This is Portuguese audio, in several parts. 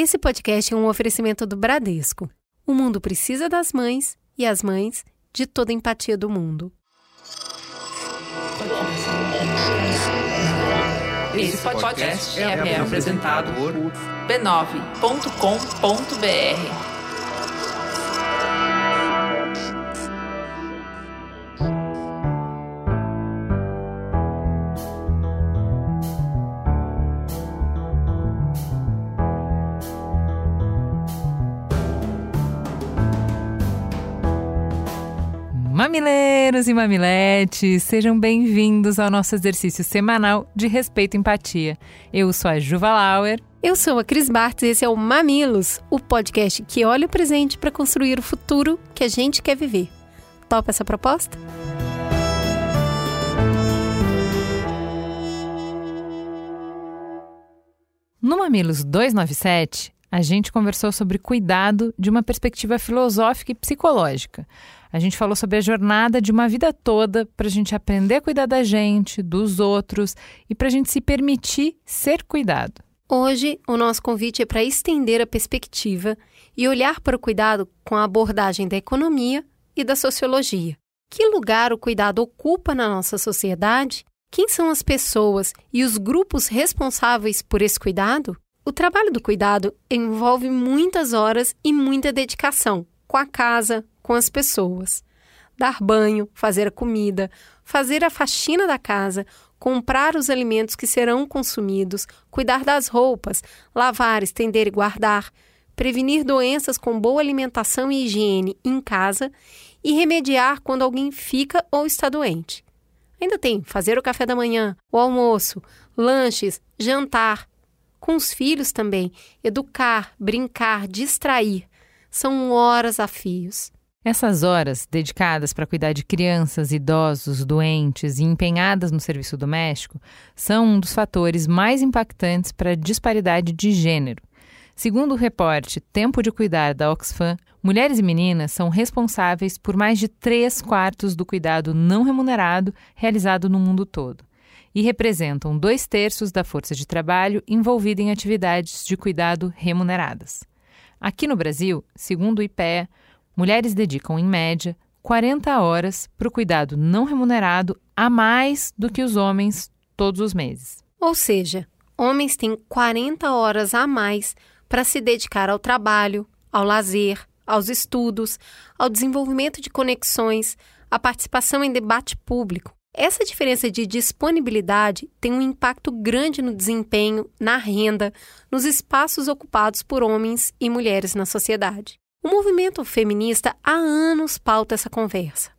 Esse podcast é um oferecimento do Bradesco. O mundo precisa das mães e as mães de toda a empatia do mundo. Esse podcast é, apresentado por b9.com.br. Mamileiros e mamiletes, sejam bem-vindos ao nosso exercício semanal de respeito e empatia. Eu sou a Juva Lauer. Eu sou a Cris Bartz e esse é o Mamilos, o podcast que olha o presente para construir o futuro que a gente quer viver. Topa essa proposta? No Mamilos 297, a gente conversou sobre cuidado de uma perspectiva filosófica e psicológica. A gente falou sobre a jornada de uma vida toda para a gente aprender a cuidar da gente, dos outros e para a gente se permitir ser cuidado. Hoje, o nosso convite é para estender a perspectiva e olhar para o cuidado com a abordagem da economia e da sociologia. Que lugar o cuidado ocupa na nossa sociedade? Quem são as pessoas e os grupos responsáveis por esse cuidado? O trabalho do cuidado envolve muitas horas e muita dedicação com a casa, com as pessoas. Dar banho, fazer a comida, fazer a faxina da casa, comprar os alimentos que serão consumidos, cuidar das roupas, lavar, estender e guardar, prevenir doenças com boa alimentação e higiene em casa e remediar quando alguém fica ou está doente. Ainda tem fazer o café da manhã, o almoço, lanches, jantar, com os filhos também, educar, brincar, distrair. São horas a fios. Essas horas dedicadas para cuidar de crianças, idosos, doentes e empenhadas no serviço doméstico são um dos fatores mais impactantes para a disparidade de gênero. Segundo o reporte Tempo de Cuidar da Oxfam, mulheres e meninas são responsáveis por mais de três quartos do cuidado não remunerado realizado no mundo todo e representam dois terços da força de trabalho envolvida em atividades de cuidado remuneradas. Aqui no Brasil, segundo o IPEA, mulheres dedicam, em média, 40 horas para o cuidado não remunerado a mais do que os homens todos os meses. Ou seja, homens têm 40 horas a mais para se dedicar ao trabalho, ao lazer, aos estudos, ao desenvolvimento de conexões, à participação em debate público. Essa diferença de disponibilidade tem um impacto grande no desempenho, na renda, nos espaços ocupados por homens e mulheres na sociedade. O movimento feminista há anos pauta essa conversa.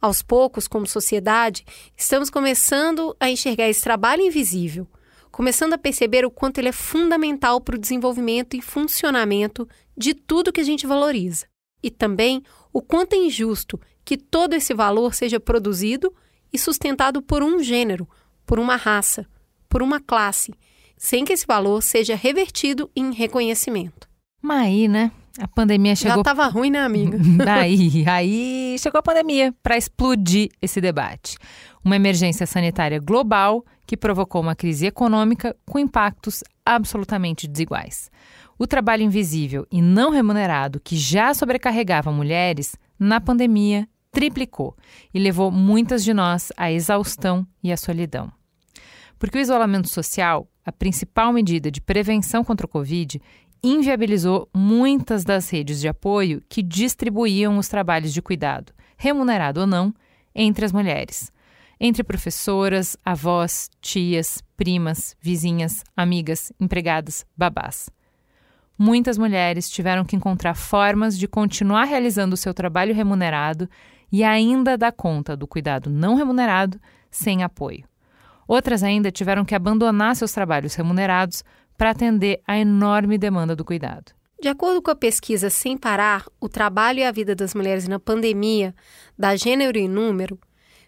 Aos poucos, como sociedade, estamos começando a enxergar esse trabalho invisível, começando a perceber o quanto ele é fundamental para o desenvolvimento e funcionamento de tudo que a gente valoriza. E também o quanto é injusto que todo esse valor seja produzido e sustentado por um gênero, por uma raça, por uma classe, sem que esse valor seja revertido em reconhecimento. Mas aí, né? A pandemia chegou. Já estava ruim, né, amiga? aí, aí chegou a pandemia para explodir esse debate. Uma emergência sanitária global que provocou uma crise econômica com impactos absolutamente desiguais. O trabalho invisível e não remunerado que já sobrecarregava mulheres, na pandemia triplicou e levou muitas de nós à exaustão e à solidão. Porque o isolamento social, a principal medida de prevenção contra o Covid, inviabilizou muitas das redes de apoio que distribuíam os trabalhos de cuidado, remunerado ou não, entre as mulheres. Entre professoras, avós, tias, primas, vizinhas, amigas, empregadas, babás. Muitas mulheres tiveram que encontrar formas de continuar realizando o seu trabalho remunerado e ainda dar conta do cuidado não remunerado sem apoio. Outras ainda tiveram que abandonar seus trabalhos remunerados para atender à enorme demanda do cuidado. De acordo com a pesquisa Sem Parar, o trabalho e a vida das mulheres na pandemia, da Gênero e Número,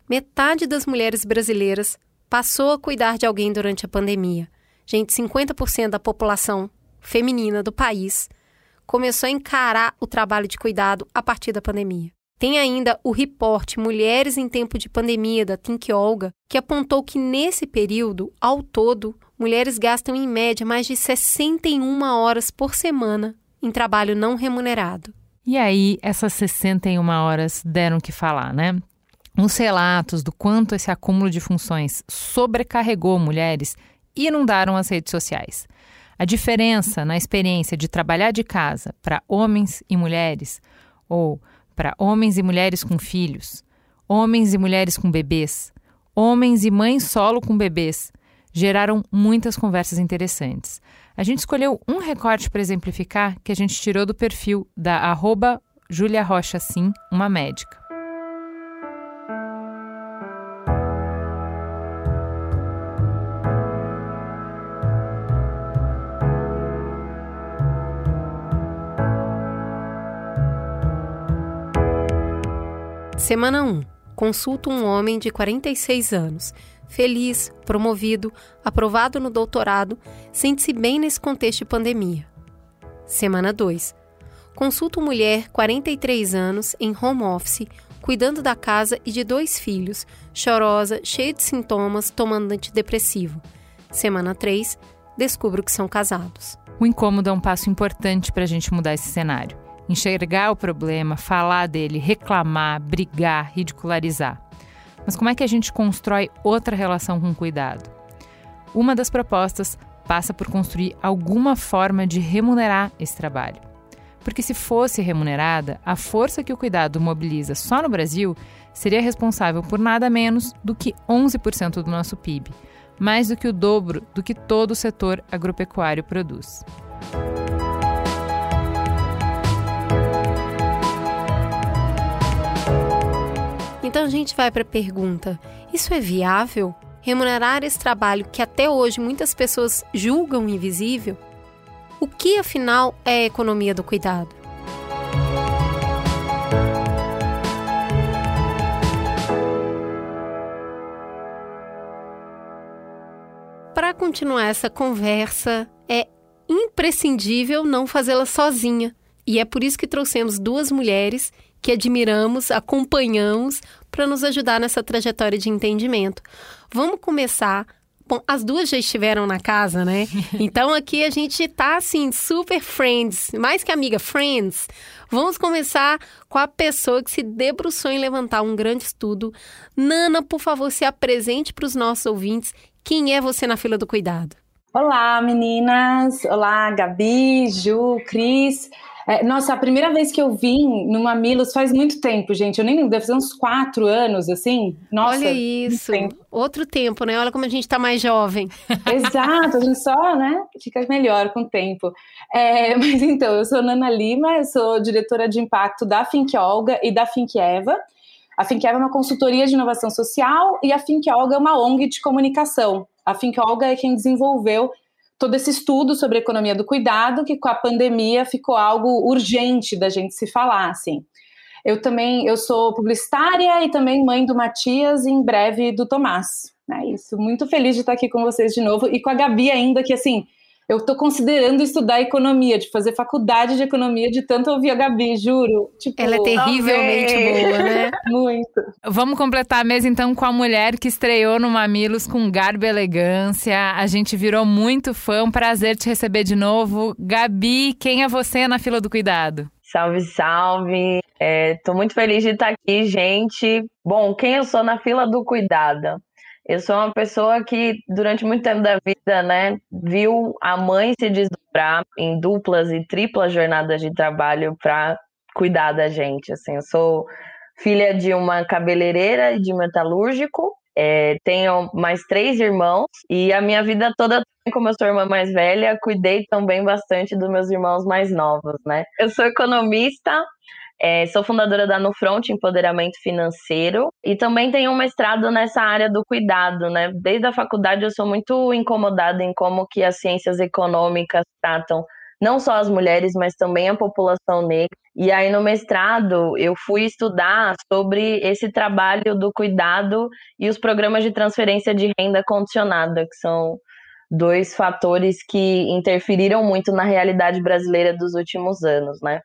metade das mulheres brasileiras passou a cuidar de alguém durante a pandemia. Gente, 50% da população feminina do país começou a encarar o trabalho de cuidado a partir da pandemia. Tem ainda o reporte Mulheres em Tempo de Pandemia, da Think Olga, que apontou que nesse período, ao todo, mulheres gastam em média mais de 61 horas por semana em trabalho não remunerado. E aí, essas 61 horas deram que falar, né? Os relatos do quanto esse acúmulo de funções sobrecarregou mulheres inundaram as redes sociais. A diferença na experiência de trabalhar de casa para homens e mulheres, ou para homens e mulheres com filhos, homens e mulheres com bebês, homens e mães solo com bebês, geraram muitas conversas interessantes. A gente escolheu um recorte para exemplificar que a gente tirou do perfil da arroba Julia Rocha Sim, uma médica. Semana 1. Consulta um homem de 46 anos, feliz, promovido, aprovado no doutorado, sente-se bem nesse contexto de pandemia. Semana 2. Consulta mulher, 43 anos, em home office, cuidando da casa e de dois filhos, chorosa, cheia de sintomas, tomando antidepressivo. Semana 3. Descubro que são casados. O incômodo é um passo importante para a gente mudar esse cenário enxergar o problema, falar dele, reclamar, brigar, ridicularizar. Mas como é que a gente constrói outra relação com cuidado? Uma das propostas passa por construir alguma forma de remunerar esse trabalho. Porque se fosse remunerada, a força que o cuidado mobiliza só no Brasil seria responsável por nada menos do que 11% do nosso PIB, mais do que o dobro do que todo o setor agropecuário produz. Então a gente vai para a pergunta: isso é viável? Remunerar esse trabalho que até hoje muitas pessoas julgam invisível? O que afinal é a economia do cuidado? Para continuar essa conversa, é imprescindível não fazê-la sozinha. E é por isso que trouxemos duas mulheres que admiramos, acompanhamos para nos ajudar nessa trajetória de entendimento. Vamos começar. Bom, as duas já estiveram na casa, né? Então aqui a gente tá assim, super friends, mais que amiga, friends. Vamos começar com a pessoa que se debruçou em levantar um grande estudo. Nana, por favor, se apresente para os nossos ouvintes. Quem é você na fila do cuidado? Olá, meninas! Olá, Gabi, Ju, Cris. É, nossa, a primeira vez que eu vim no Mamilos faz muito tempo, gente. Eu nem lembro, deve ser uns quatro anos, assim. Nossa, Olha isso. Tempo. Outro tempo, né? Olha como a gente tá mais jovem. Exato, a gente só, né, fica melhor com o tempo. É, mas então, eu sou Nana Lima, eu sou diretora de impacto da Think Olga e da Think Eva. A Think Eva é uma consultoria de inovação social e a Think Olga é uma ONG de comunicação. A Think Olga é quem desenvolveu todo esse estudo sobre a economia do cuidado, que com a pandemia ficou algo urgente da gente se falar, assim. Eu também, eu sou publicitária e também mãe do Matias e em breve do Tomás. É isso, muito feliz de estar aqui com vocês de novo e com a Gabi ainda, que assim, eu estou considerando estudar economia, de fazer faculdade de economia, de tanto ouvir a Gabi, juro. Tipo, Ela é terrivelmente boa, né? Muito. Vamos completar a mesa então com a mulher que estreou no Mamilos com garbo e elegância. A gente virou muito fã, um prazer te receber de novo. Gabi, quem é você na fila do cuidado? Salve, salve. Estou é, muito feliz de estar aqui, gente. Bom, quem eu sou na fila do cuidado? Eu sou uma pessoa que, durante muito tempo da vida, né, viu a mãe se desdobrar em duplas e triplas jornadas de trabalho para cuidar da gente. Assim, eu sou filha de uma cabeleireira e de metalúrgico. É, tenho mais três irmãos e a minha vida toda, como eu sou irmã mais velha, cuidei também bastante dos meus irmãos mais novos, né? Eu sou economista, é, sou fundadora da No Front Empoderamento Financeiro e também tenho um mestrado nessa área do cuidado, né? Desde a faculdade eu sou muito incomodada em como que as ciências econômicas tratam não só as mulheres, mas também a população negra. E aí no mestrado eu fui estudar sobre esse trabalho do cuidado e os programas de transferência de renda condicionada, que são dois fatores que interferiram muito na realidade brasileira dos últimos anos, né?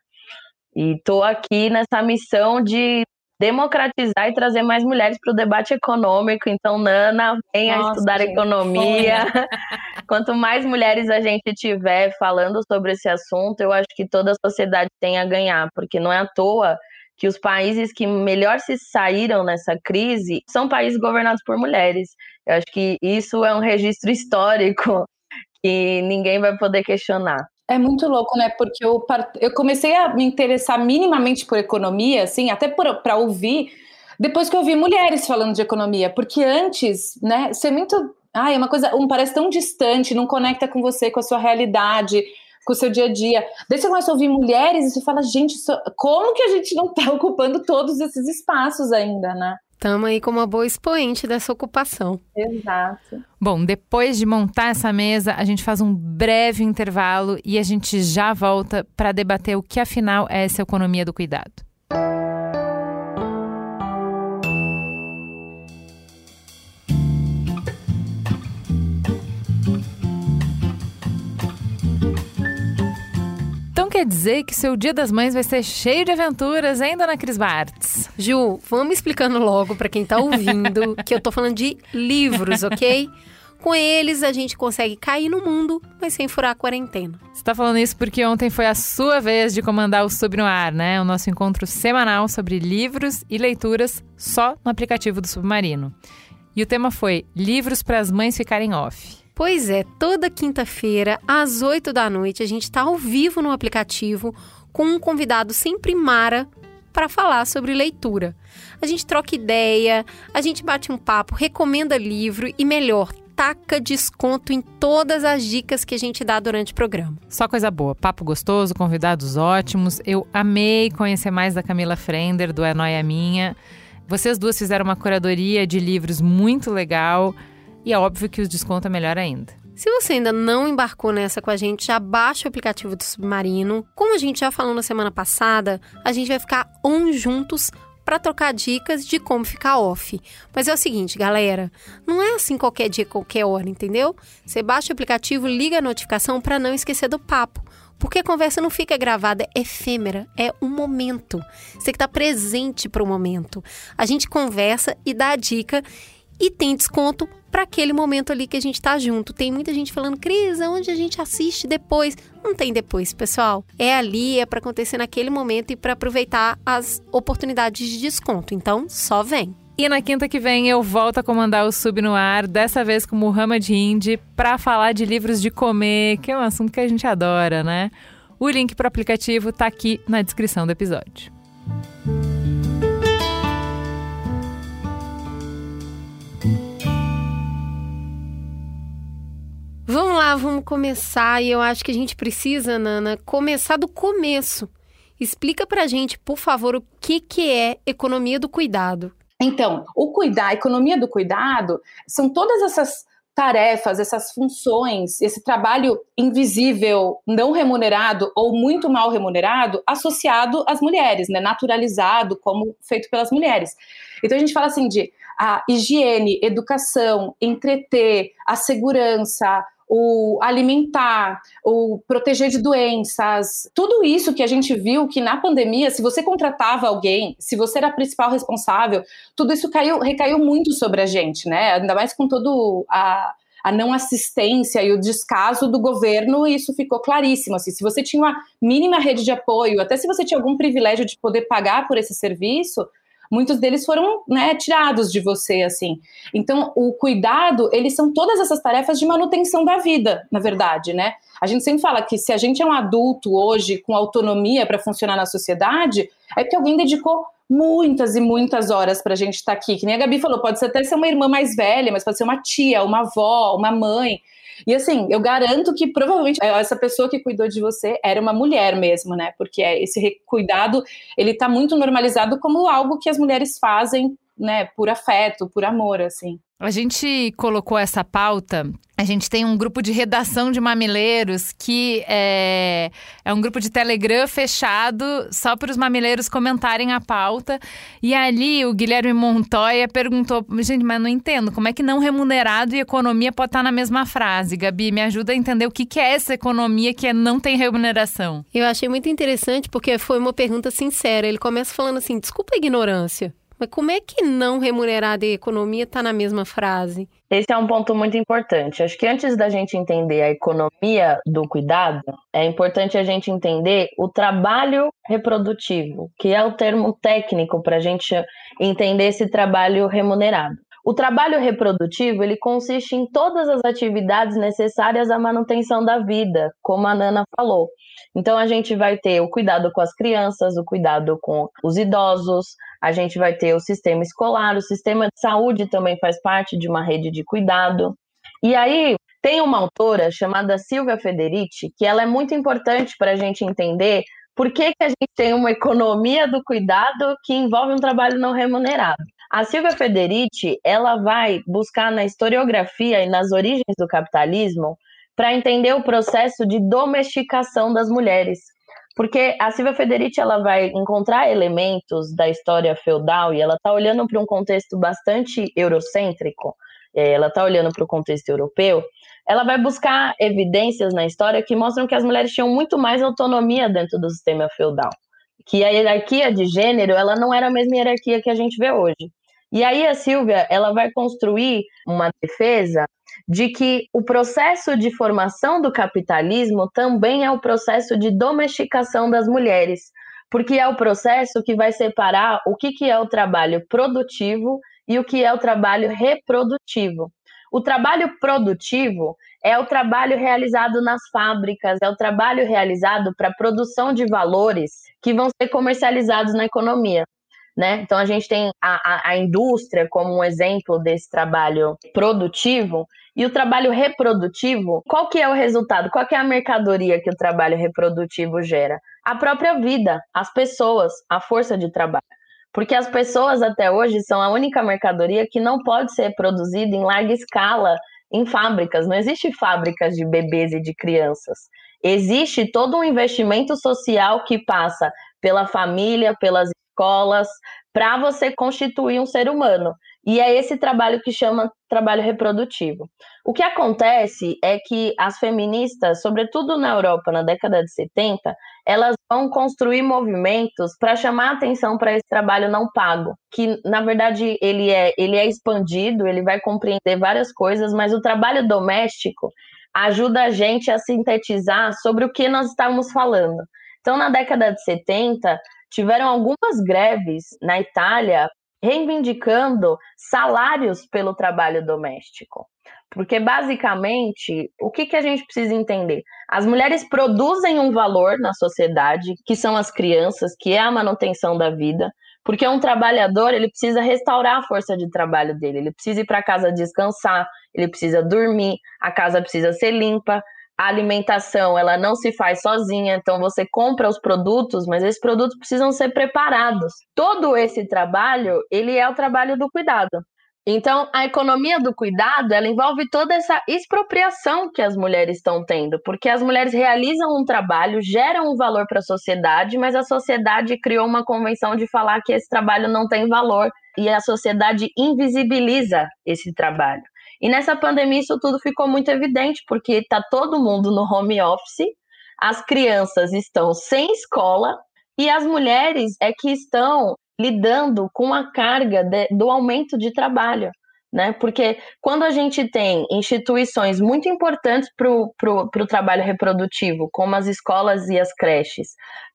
E estou aqui nessa missão de democratizar e trazer mais mulheres para o debate econômico. Então, Nana, venha Nossa, estudar gente, economia. Quanto mais mulheres a gente tiver falando sobre esse assunto, eu acho que toda a sociedade tem a ganhar, porque não é à toa que os países que melhor se saíram nessa crise são países governados por mulheres. Eu acho que isso é um registro histórico que ninguém vai poder questionar. É muito louco, né? Porque eu, eu comecei a me interessar minimamente por economia, assim, até para ouvir, depois que eu vi mulheres falando de economia. Porque antes, né, ser muito. Ai, é uma coisa. Um, parece tão distante, não conecta com você, com a sua realidade, com o seu dia a dia. Daí você começa a ouvir mulheres e você fala, gente, como que a gente não está ocupando todos esses espaços ainda, né? Estamos aí como uma boa expoente dessa ocupação. Exato. Bom, depois de montar essa mesa, a gente faz um breve intervalo e a gente já volta para debater o que afinal é essa economia do cuidado. Quer dizer que seu Dia das Mães vai ser cheio de aventuras, hein, dona Cris Bartz? Ju, vamos explicando logo para quem tá ouvindo que eu tô falando de livros, ok? Com eles a gente consegue cair no mundo, mas sem furar a quarentena. Você tá falando isso porque ontem foi a sua vez de comandar o Sub no Ar, né? O nosso encontro semanal sobre livros e leituras só no aplicativo do Submarino. E o tema foi Livros para as Mães Ficarem Off. Pois é, toda quinta-feira, às 8 da noite, a gente está ao vivo no aplicativo com um convidado sempre mara para falar sobre leitura. A gente troca ideia, a gente bate um papo, recomenda livro e, melhor, taca desconto em todas as dicas que a gente dá durante o programa. Só coisa boa, papo gostoso, convidados ótimos. Eu amei conhecer mais da Camila Frender, do É Noia Minha. Vocês duas fizeram uma curadoria de livros muito legal. E é óbvio que o desconto é melhor ainda. Se você ainda não embarcou nessa com a gente, já baixa o aplicativo do Submarino. Como a gente já falou na semana passada, a gente vai ficar on juntos para trocar dicas de como ficar off. Mas é o seguinte, galera, não é assim qualquer dia, qualquer hora, entendeu? Você baixa o aplicativo, liga a notificação para não esquecer do papo. Porque a conversa não fica gravada, é efêmera, é um momento. Você que está presente para o momento. A gente conversa e dá a dica e tem desconto para aquele momento ali que a gente tá junto. Tem muita gente falando, Cris, onde a gente assiste depois? Não tem depois, pessoal. É ali, é para acontecer naquele momento e para aproveitar as oportunidades de desconto. Então, só vem. E na quinta que vem eu volto a comandar o Sub no Ar, dessa vez com Muhammad Hindi, para falar de livros de comer, que é um assunto que a gente adora, né? O link para o aplicativo tá aqui na descrição do episódio. Vamos lá, vamos começar. E eu acho que a gente precisa, Nana, começar do começo. Explica pra gente, por favor, o que, que é economia do cuidado. Então, o cuidar, a economia do cuidado, são todas essas tarefas, essas funções, esse trabalho invisível, não remunerado ou muito mal remunerado, associado às mulheres, né? naturalizado como feito pelas mulheres. Então a gente fala assim de a higiene, educação, entreter, a segurança, o alimentar, o proteger de doenças, tudo isso que a gente viu que na pandemia, se você contratava alguém, se você era a principal responsável, tudo isso caiu, recaiu muito sobre a gente, né? Ainda mais com todo a a não assistência e o descaso do governo, isso ficou claríssimo. Assim, se você tinha uma mínima rede de apoio, até se você tinha algum privilégio de poder pagar por esse serviço, muitos deles foram né, tirados de você, assim. Então, o cuidado, eles são todas essas tarefas de manutenção da vida, na verdade, né? A gente sempre fala que se a gente é um adulto hoje com autonomia para funcionar na sociedade, é que alguém dedicou muitas e muitas horas para a gente estar tá aqui. Que nem a Gabi falou, pode até ser uma irmã mais velha, mas pode ser uma tia, uma avó, uma mãe. E assim, eu garanto que provavelmente essa pessoa que cuidou de você era uma mulher mesmo, né? Porque esse cuidado, ele tá muito normalizado como algo que as mulheres fazem né, por afeto, por amor, assim. A gente colocou essa pauta. A gente tem um grupo de redação de mamileiros que é, é um grupo de Telegram fechado só para os mamileiros comentarem a pauta. E ali o Guilherme Montoya perguntou: gente, mas não entendo, como é que não remunerado e economia pode estar na mesma frase? Gabi, me ajuda a entender o que, que é essa economia que é não tem remuneração. Eu achei muito interessante porque foi uma pergunta sincera. Ele começa falando assim: desculpa a ignorância. Mas como é que não remunerada e economia está na mesma frase? Esse é um ponto muito importante. Acho que antes da gente entender a economia do cuidado, é importante a gente entender o trabalho reprodutivo, que é o termo técnico para a gente entender esse trabalho remunerado. O trabalho reprodutivo ele consiste em todas as atividades necessárias à manutenção da vida, como a Nana falou. Então a gente vai ter o cuidado com as crianças, o cuidado com os idosos, a gente vai ter o sistema escolar, o sistema de saúde também faz parte de uma rede de cuidado. E aí tem uma autora chamada Silvia Federici, que ela é muito importante para a gente entender por que, que a gente tem uma economia do cuidado que envolve um trabalho não remunerado. A Silvia Federici, ela vai buscar na historiografia e nas origens do capitalismo para entender o processo de domesticação das mulheres. Porque a Silvia Federici ela vai encontrar elementos da história feudal e ela está olhando para um contexto bastante eurocêntrico, ela está olhando para o contexto europeu, ela vai buscar evidências na história que mostram que as mulheres tinham muito mais autonomia dentro do sistema feudal. Que a hierarquia de gênero ela não era a mesma hierarquia que a gente vê hoje. E aí a Silvia ela vai construir uma defesa de que o processo de formação do capitalismo também é o processo de domesticação das mulheres, porque é o processo que vai separar o que, que é o trabalho produtivo e o que é o trabalho reprodutivo. O trabalho produtivo é o trabalho realizado nas fábricas, é o trabalho realizado para produção de valores que vão ser comercializados na economia. Né? Então a gente tem a, a, a, indústria como um exemplo desse trabalho produtivo e o trabalho reprodutivo. Qual que é o resultado? Qual que é a mercadoria que o trabalho reprodutivo gera? A própria vida, as pessoas, a força de trabalho. Porque as pessoas até hoje são a única mercadoria que não pode ser produzida em larga escala em fábricas. Não existe fábricas de bebês e de crianças. Existe todo um investimento social que passa pela família, pelas escolas, para você constituir um ser humano. E é esse trabalho que chama trabalho reprodutivo. O que acontece é que as feministas, sobretudo na Europa na década de 70, elas vão construir movimentos para chamar atenção para esse trabalho não pago, que na verdade ele é, ele é expandido, ele vai compreender várias coisas, mas o trabalho doméstico ajuda a gente a sintetizar sobre o que nós estávamos falando. Então, na década de 70, tiveram algumas greves na Itália reivindicando salários pelo trabalho doméstico. Porque, basicamente, o que, que a gente precisa entender? As mulheres produzem um valor na sociedade, que são as crianças, que é a manutenção da vida, porque um trabalhador ele precisa restaurar a força de trabalho dele, ele precisa ir para casa descansar, ele precisa dormir, a casa precisa ser limpa, a alimentação ela não se faz sozinha, então você compra os produtos, mas esses produtos precisam ser preparados. Todo esse trabalho, ele é o trabalho do cuidado. Então, a economia do cuidado, ela envolve toda essa expropriação que as mulheres estão tendo, porque as mulheres realizam um trabalho, geram um valor para a sociedade, mas a sociedade criou uma convenção de falar que esse trabalho não tem valor e a sociedade invisibiliza esse trabalho. E nessa pandemia isso tudo ficou muito evidente, porque está todo mundo no home office, as crianças estão sem escola e as mulheres é que estão lidando com a carga de, do aumento de trabalho. Né? Porque quando a gente tem instituições muito importantes para o trabalho reprodutivo, como as escolas e as creches,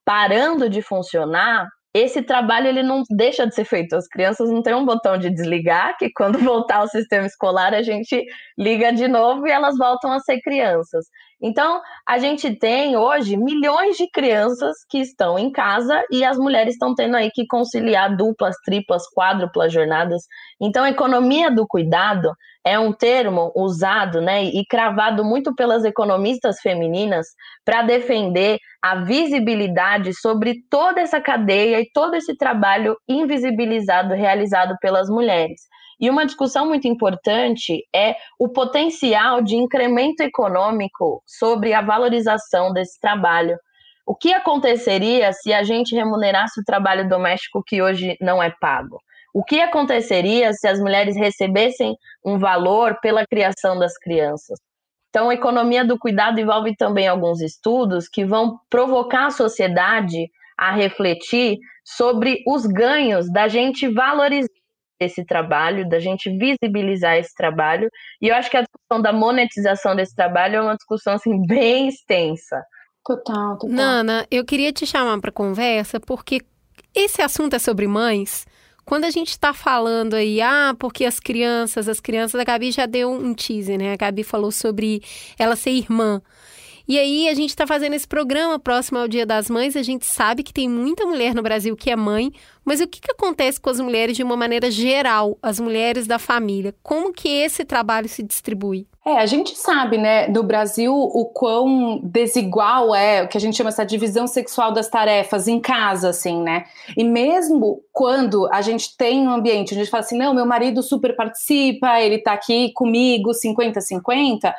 parando de funcionar, esse trabalho ele não deixa de ser feito. As crianças não têm um botão de desligar, que quando voltar ao sistema escolar a gente liga de novo e elas voltam a ser crianças. Então, a gente tem hoje milhões de crianças que estão em casa e as mulheres estão tendo aí que conciliar duplas, triplas, quádruplas jornadas. Então, economia do cuidado é um termo usado né, e cravado muito pelas economistas femininas para defender a visibilidade sobre toda essa cadeia e todo esse trabalho invisibilizado realizado pelas mulheres. E uma discussão muito importante é o potencial de incremento econômico sobre a valorização desse trabalho. O que aconteceria se a gente remunerasse o trabalho doméstico que hoje não é pago? O que aconteceria se as mulheres recebessem um valor pela criação das crianças? Então, a economia do cuidado envolve também alguns estudos que vão provocar a sociedade a refletir sobre os ganhos da gente valorizar esse trabalho, da gente visibilizar esse trabalho. E eu acho que a discussão da monetização desse trabalho é uma discussão assim bem extensa. Total, total. Nana, eu queria te chamar para conversa porque esse assunto é sobre mães. Quando a gente está falando aí, ah, porque as crianças, as crianças, a Gabi já deu um teaser, né? A Gabi falou sobre ela ser irmã. E aí a gente está fazendo esse programa próximo ao Dia das Mães. A gente sabe que tem muita mulher no Brasil que é mãe, mas o que, que acontece com as mulheres de uma maneira geral, as mulheres da família? Como que esse trabalho se distribui? É, a gente sabe, né, no Brasil, o quão desigual é o que a gente chama essa divisão sexual das tarefas em casa, assim, né? E mesmo quando a gente tem um ambiente, a gente fala assim, não, meu marido super participa, ele tá aqui comigo 50-50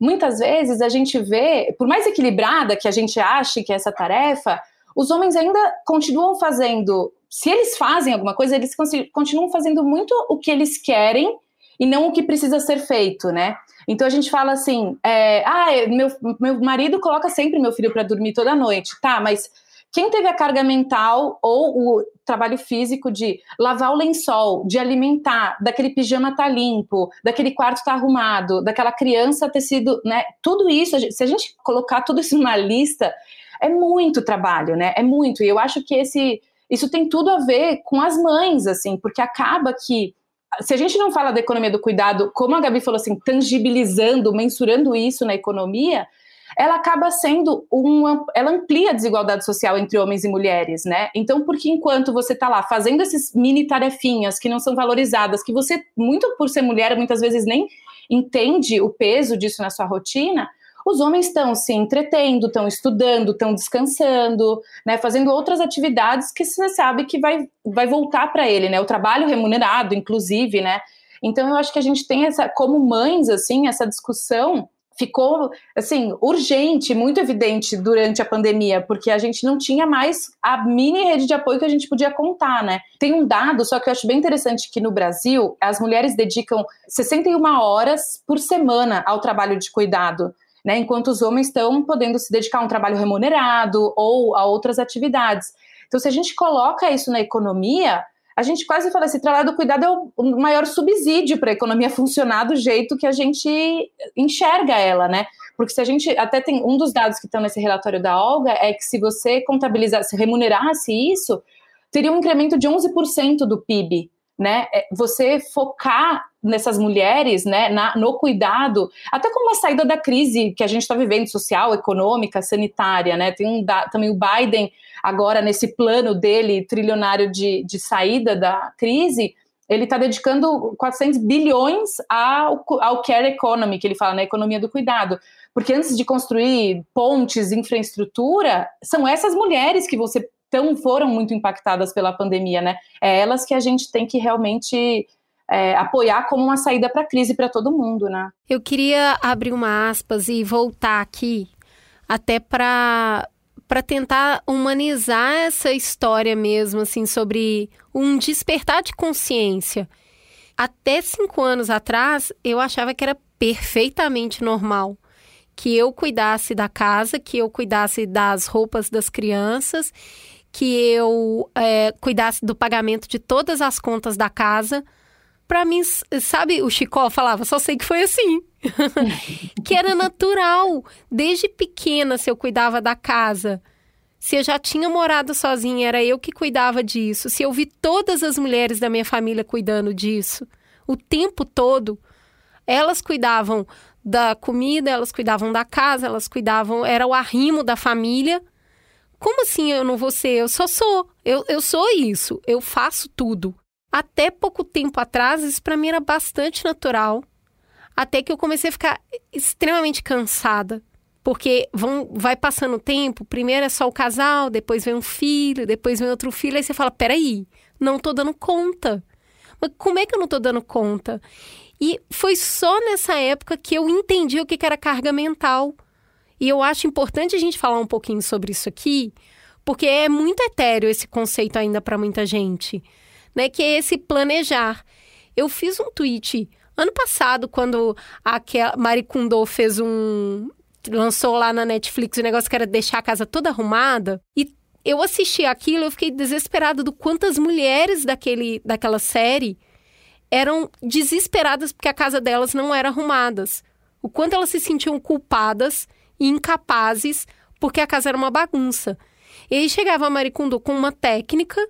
muitas vezes a gente vê, por mais equilibrada que a gente ache que é essa tarefa, os homens ainda continuam fazendo. Se eles fazem alguma coisa, eles continuam fazendo muito o que eles querem e não o que precisa ser feito, né? Então a gente fala assim: é, ah, meu, meu marido coloca sempre meu filho para dormir toda noite, tá? Mas quem teve a carga mental ou o trabalho físico de lavar o lençol, de alimentar, daquele pijama tá limpo, daquele quarto tá arrumado, daquela criança ter sido, né? Tudo isso, se a gente colocar tudo isso numa lista, é muito trabalho, né? É muito. E eu acho que esse isso tem tudo a ver com as mães, assim, porque acaba que se a gente não fala da economia do cuidado, como a Gabi falou assim, tangibilizando, mensurando isso na economia, ela acaba sendo uma. Ela amplia a desigualdade social entre homens e mulheres, né? Então, porque enquanto você está lá fazendo esses mini tarefinhas que não são valorizadas, que você, muito por ser mulher, muitas vezes nem entende o peso disso na sua rotina, os homens estão se entretendo, estão estudando, estão descansando, né, fazendo outras atividades que você sabe que vai, vai voltar para ele, né, o trabalho remunerado, inclusive, né. Então eu acho que a gente tem essa, como mães, assim, essa discussão ficou assim urgente, muito evidente durante a pandemia, porque a gente não tinha mais a mini rede de apoio que a gente podia contar, né? Tem um dado, só que eu acho bem interessante que no Brasil as mulheres dedicam 61 horas por semana ao trabalho de cuidado. Né, enquanto os homens estão podendo se dedicar a um trabalho remunerado ou a outras atividades. Então, se a gente coloca isso na economia, a gente quase fala assim, trabalho do cuidado é o maior subsídio para a economia funcionar do jeito que a gente enxerga ela, né? Porque se a gente até tem um dos dados que estão nesse relatório da Olga é que se você contabilizasse, remunerasse isso, teria um incremento de 11% do PIB, né? É, você focar nessas mulheres, né, na, no cuidado, até como uma saída da crise que a gente está vivendo, social, econômica, sanitária, né? Tem um também o Biden agora nesse plano dele trilionário de, de saída da crise, ele está dedicando 400 bilhões ao, ao care economy, que ele fala, na né, economia do cuidado. Porque antes de construir pontes, infraestrutura, são essas mulheres que você tão foram muito impactadas pela pandemia, né? É elas que a gente tem que realmente é, apoiar como uma saída para a crise para todo mundo, né? Eu queria abrir uma aspas e voltar aqui até para para tentar humanizar essa história mesmo, assim, sobre um despertar de consciência. Até cinco anos atrás, eu achava que era perfeitamente normal que eu cuidasse da casa, que eu cuidasse das roupas das crianças, que eu é, cuidasse do pagamento de todas as contas da casa. Para mim, sabe, o Chicó falava, só sei que foi assim. que era natural. Desde pequena, se eu cuidava da casa, se eu já tinha morado sozinha, era eu que cuidava disso, se eu vi todas as mulheres da minha família cuidando disso, o tempo todo, elas cuidavam da comida, elas cuidavam da casa, elas cuidavam, era o arrimo da família. Como assim eu não vou ser? Eu só sou. Eu, eu sou isso. Eu faço tudo. Até pouco tempo atrás, isso para mim era bastante natural. Até que eu comecei a ficar extremamente cansada. Porque vão, vai passando o tempo, primeiro é só o casal, depois vem um filho, depois vem outro filho, aí você fala: peraí, não tô dando conta. Mas como é que eu não tô dando conta? E foi só nessa época que eu entendi o que era carga mental. E eu acho importante a gente falar um pouquinho sobre isso aqui, porque é muito etéreo esse conceito ainda para muita gente, né? Que é esse planejar. Eu fiz um tweet ano passado, quando a Marie Kondo fez um. lançou lá na Netflix o um negócio que era deixar a casa toda arrumada. E eu assisti aquilo, eu fiquei desesperada do quantas mulheres daquele, daquela série eram desesperadas porque a casa delas não era arrumadas. O quanto elas se sentiam culpadas e incapazes porque a casa era uma bagunça. E aí chegava a Maricondo com uma técnica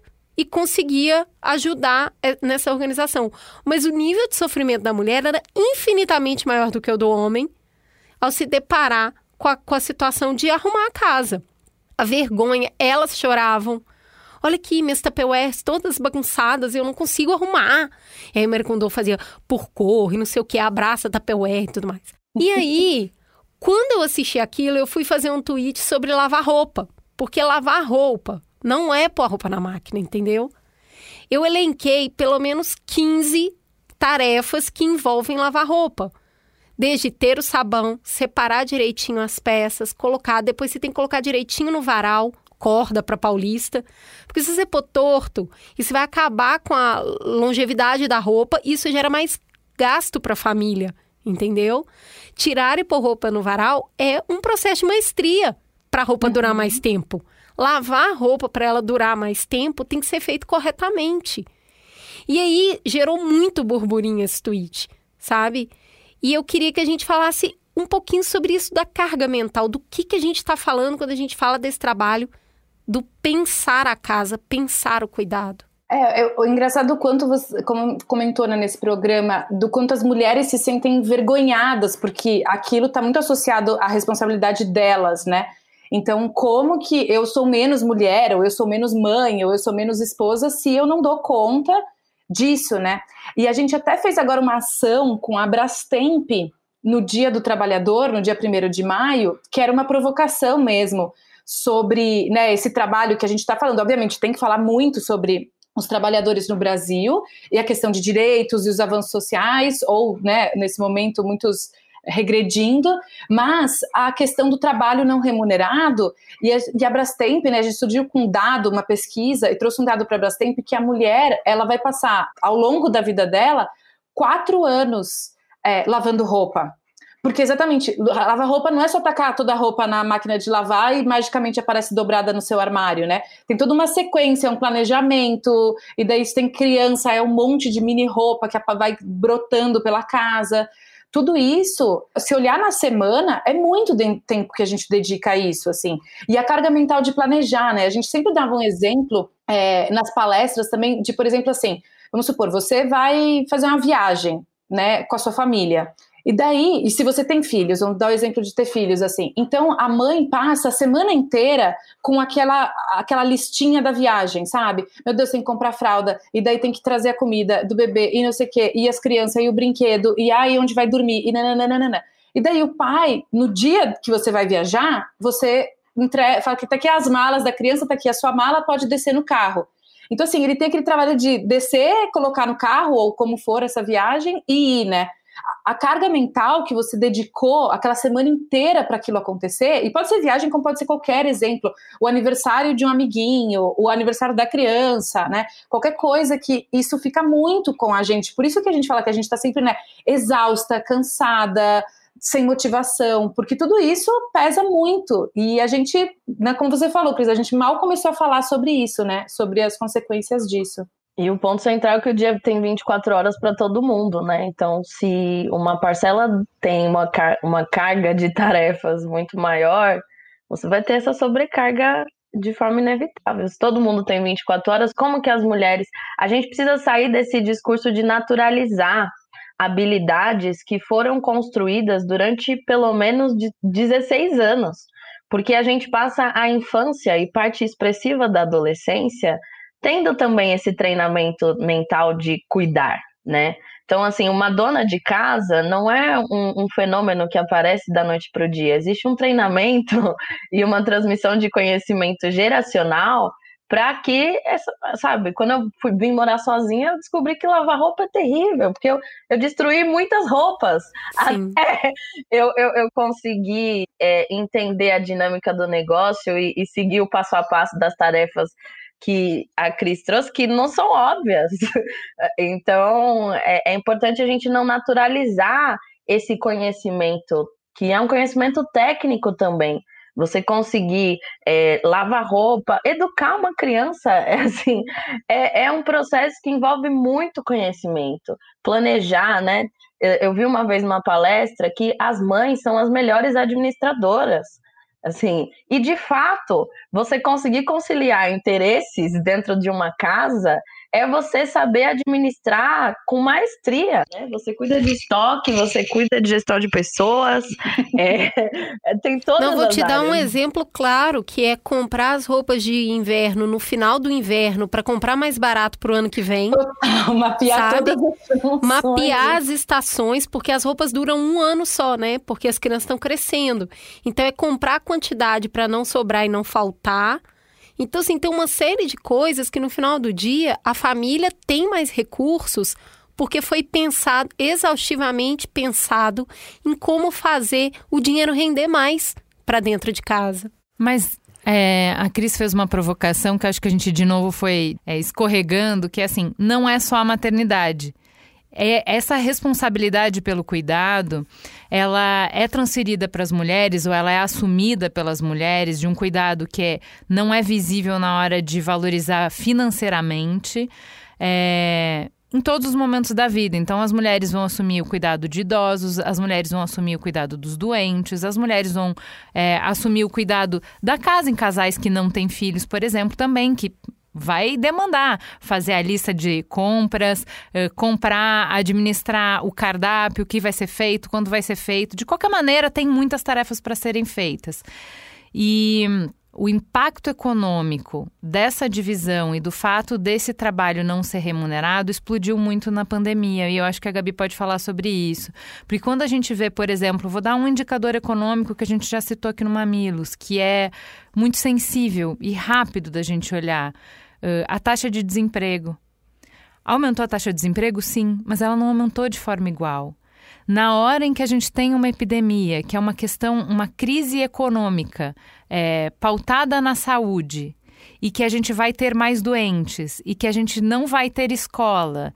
e conseguia ajudar eh, nessa organização. Mas o nível de sofrimento da mulher era infinitamente maior do que o do homem ao se deparar com a, com a situação de arrumar a casa. A vergonha, elas choravam. Olha aqui, minhas tapeués todas bagunçadas, eu não consigo arrumar. E aí o Maricondo fazia por cor e não sei o que, abraça tapeué e tudo mais. E aí, quando eu assisti aquilo, eu fui fazer um tweet sobre lavar roupa. Porque lavar roupa não é pôr a roupa na máquina, entendeu? Eu elenquei pelo menos 15 tarefas que envolvem lavar roupa. Desde ter o sabão, separar direitinho as peças, colocar, depois você tem que colocar direitinho no varal, corda para paulista. Porque se você pôr torto, isso vai acabar com a longevidade da roupa, isso gera mais gasto para a família, entendeu? Tirar e pôr roupa no varal é um processo de maestria para a roupa uhum. durar mais tempo. Lavar a roupa para ela durar mais tempo tem que ser feito corretamente. E aí gerou muito burburinho esse tweet, sabe? E eu queria que a gente falasse um pouquinho sobre isso da carga mental, do que, que a gente está falando quando a gente fala desse trabalho, do pensar a casa, pensar o cuidado. É, é, o engraçado quanto você como comentou né, nesse programa, do quanto as mulheres se sentem envergonhadas, porque aquilo está muito associado à responsabilidade delas, né? Então, como que eu sou menos mulher, ou eu sou menos mãe, ou eu sou menos esposa, se eu não dou conta disso, né? E a gente até fez agora uma ação com a Brastemp no Dia do Trabalhador, no dia 1 de maio, que era uma provocação mesmo sobre né, esse trabalho que a gente está falando. Obviamente, tem que falar muito sobre os trabalhadores no Brasil e a questão de direitos e os avanços sociais, ou, né, nesse momento, muitos regredindo, mas a questão do trabalho não remunerado, e a, e a Brastemp, né, a gente surgiu com um dado, uma pesquisa, e trouxe um dado para a Brastemp, que a mulher, ela vai passar, ao longo da vida dela, quatro anos é, lavando roupa. Porque exatamente, lavar roupa não é só tacar toda a roupa na máquina de lavar e magicamente aparece dobrada no seu armário, né? Tem toda uma sequência, um planejamento, e daí tem criança, é um monte de mini roupa que vai brotando pela casa. Tudo isso, se olhar na semana, é muito tempo que a gente dedica a isso, assim. E a carga mental de planejar, né? A gente sempre dava um exemplo é, nas palestras também, de, por exemplo, assim, vamos supor, você vai fazer uma viagem, né, com a sua família. E daí, e se você tem filhos, vamos dar o exemplo de ter filhos assim. Então a mãe passa a semana inteira com aquela aquela listinha da viagem, sabe? Meu Deus, tem que comprar fralda, e daí tem que trazer a comida do bebê, e não sei o quê, e as crianças, e o brinquedo, e aí onde vai dormir, e nananana. E daí o pai, no dia que você vai viajar, você entre... fala que tá aqui as malas da criança, tá aqui a sua mala, pode descer no carro. Então, assim, ele tem aquele trabalho de descer, colocar no carro, ou como for essa viagem, e ir, né? A carga mental que você dedicou aquela semana inteira para aquilo acontecer, e pode ser viagem, como pode ser qualquer exemplo, o aniversário de um amiguinho, o aniversário da criança, né? Qualquer coisa que isso fica muito com a gente. Por isso que a gente fala que a gente está sempre, né, exausta, cansada, sem motivação, porque tudo isso pesa muito. E a gente, né, como você falou, Cris, a gente mal começou a falar sobre isso, né? Sobre as consequências disso. E o ponto central é que o dia tem 24 horas para todo mundo, né? Então, se uma parcela tem uma, car uma carga de tarefas muito maior, você vai ter essa sobrecarga de forma inevitável. Se todo mundo tem 24 horas, como que as mulheres. A gente precisa sair desse discurso de naturalizar habilidades que foram construídas durante pelo menos 16 anos, porque a gente passa a infância e parte expressiva da adolescência tendo também esse treinamento mental de cuidar, né? Então, assim, uma dona de casa não é um, um fenômeno que aparece da noite para o dia. Existe um treinamento e uma transmissão de conhecimento geracional para que, sabe, quando eu fui vim morar sozinha, eu descobri que lavar roupa é terrível, porque eu, eu destruí muitas roupas Sim. até eu, eu, eu consegui é, entender a dinâmica do negócio e, e seguir o passo a passo das tarefas que a Cris trouxe que não são óbvias. Então, é, é, importante a gente não naturalizar esse conhecimento, que é um conhecimento técnico também. Você conseguir é, lavar roupa, educar uma criança, é, assim, é, é um processo que envolve muito conhecimento. Planejar, né? Eu, eu vi uma vez uma palestra que as mães são as melhores administradoras Assim, e de fato, você conseguir conciliar interesses dentro de uma casa é você saber administrar com maestria, né? Você cuida de estoque, você cuida de gestão de pessoas, é, é, tem todas Não, vou te áreas. dar um exemplo claro, que é comprar as roupas de inverno no final do inverno para comprar mais barato para o ano que vem. Mapear Sabe? todas as. Mapear as estações, porque as roupas duram um ano só, né? Porque as crianças estão crescendo. Então é comprar a quantidade para não sobrar e não faltar. Então, assim, tem uma série de coisas que no final do dia a família tem mais recursos porque foi pensado, exaustivamente pensado em como fazer o dinheiro render mais para dentro de casa. Mas é, a Cris fez uma provocação que acho que a gente de novo foi é, escorregando, que é assim, não é só a maternidade. É, essa responsabilidade pelo cuidado, ela é transferida para as mulheres ou ela é assumida pelas mulheres de um cuidado que é, não é visível na hora de valorizar financeiramente. É, em todos os momentos da vida. Então, as mulheres vão assumir o cuidado de idosos, as mulheres vão assumir o cuidado dos doentes, as mulheres vão é, assumir o cuidado da casa em casais que não têm filhos, por exemplo, também, que vai demandar fazer a lista de compras, eh, comprar, administrar o cardápio, o que vai ser feito, quando vai ser feito. De qualquer maneira, tem muitas tarefas para serem feitas. E o impacto econômico dessa divisão e do fato desse trabalho não ser remunerado explodiu muito na pandemia. E eu acho que a Gabi pode falar sobre isso. Porque quando a gente vê, por exemplo, vou dar um indicador econômico que a gente já citou aqui no Mamilos, que é muito sensível e rápido da gente olhar. A taxa de desemprego. Aumentou a taxa de desemprego? Sim, mas ela não aumentou de forma igual. Na hora em que a gente tem uma epidemia, que é uma questão, uma crise econômica é, pautada na saúde, e que a gente vai ter mais doentes, e que a gente não vai ter escola,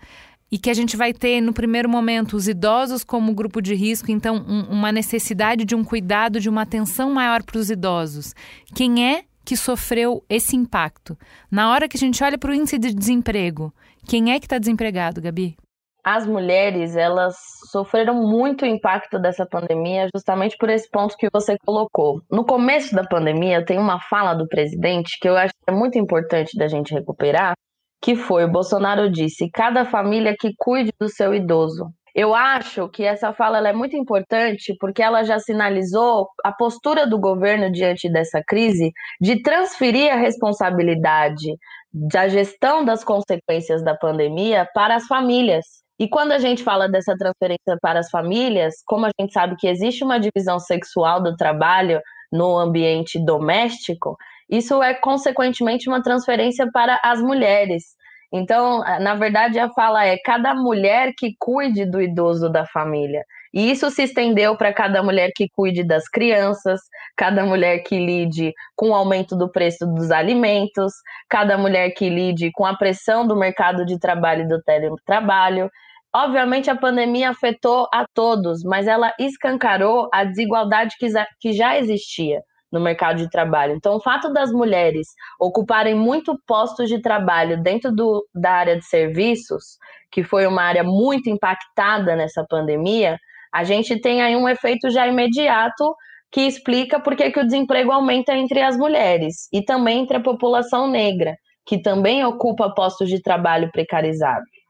e que a gente vai ter, no primeiro momento, os idosos como grupo de risco, então, um, uma necessidade de um cuidado, de uma atenção maior para os idosos. Quem é que sofreu esse impacto? Na hora que a gente olha para o índice de desemprego, quem é que está desempregado, Gabi? As mulheres, elas sofreram muito o impacto dessa pandemia justamente por esse ponto que você colocou. No começo da pandemia, tem uma fala do presidente que eu acho que é muito importante da gente recuperar, que foi o Bolsonaro disse: "Cada família que cuide do seu idoso". Eu acho que essa fala é muito importante porque ela já sinalizou a postura do governo diante dessa crise de transferir a responsabilidade da gestão das consequências da pandemia para as famílias. E quando a gente fala dessa transferência para as famílias, como a gente sabe que existe uma divisão sexual do trabalho no ambiente doméstico, isso é consequentemente uma transferência para as mulheres. Então, na verdade, a fala é cada mulher que cuide do idoso da família. E isso se estendeu para cada mulher que cuide das crianças, cada mulher que lide com o aumento do preço dos alimentos, cada mulher que lide com a pressão do mercado de trabalho e do teletrabalho. Obviamente, a pandemia afetou a todos, mas ela escancarou a desigualdade que já existia no mercado de trabalho. Então, o fato das mulheres ocuparem muito postos de trabalho dentro do, da área de serviços, que foi uma área muito impactada nessa pandemia, a gente tem aí um efeito já imediato que explica por que, que o desemprego aumenta entre as mulheres e também entre a população negra, que também ocupa postos de trabalho precarizados.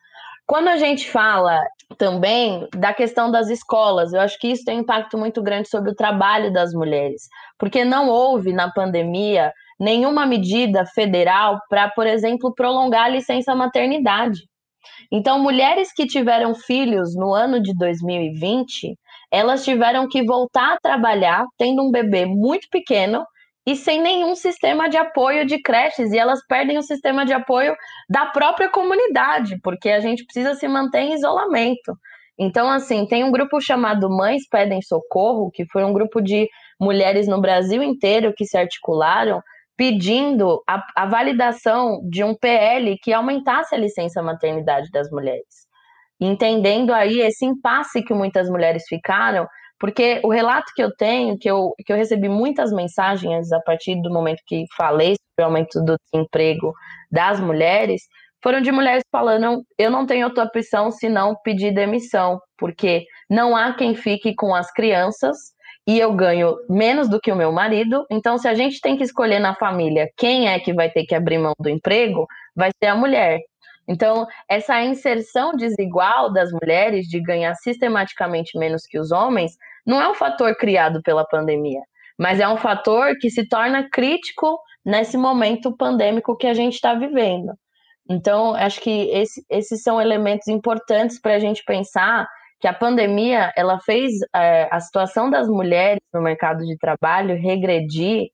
Quando a gente fala também da questão das escolas. Eu acho que isso tem um impacto muito grande sobre o trabalho das mulheres, porque não houve na pandemia nenhuma medida federal para, por exemplo, prolongar a licença maternidade. Então, mulheres que tiveram filhos no ano de 2020, elas tiveram que voltar a trabalhar tendo um bebê muito pequeno e sem nenhum sistema de apoio de creches, e elas perdem o sistema de apoio da própria comunidade, porque a gente precisa se manter em isolamento. Então, assim, tem um grupo chamado Mães Pedem Socorro, que foi um grupo de mulheres no Brasil inteiro que se articularam pedindo a, a validação de um PL que aumentasse a licença maternidade das mulheres. Entendendo aí esse impasse que muitas mulheres ficaram porque o relato que eu tenho, que eu, que eu recebi muitas mensagens a partir do momento que falei sobre o aumento do desemprego das mulheres, foram de mulheres falando: eu não tenho outra opção senão pedir demissão, porque não há quem fique com as crianças e eu ganho menos do que o meu marido. Então, se a gente tem que escolher na família quem é que vai ter que abrir mão do emprego, vai ser a mulher. Então, essa inserção desigual das mulheres de ganhar sistematicamente menos que os homens não é um fator criado pela pandemia, mas é um fator que se torna crítico nesse momento pandêmico que a gente está vivendo. Então, acho que esse, esses são elementos importantes para a gente pensar que a pandemia ela fez é, a situação das mulheres no mercado de trabalho regredir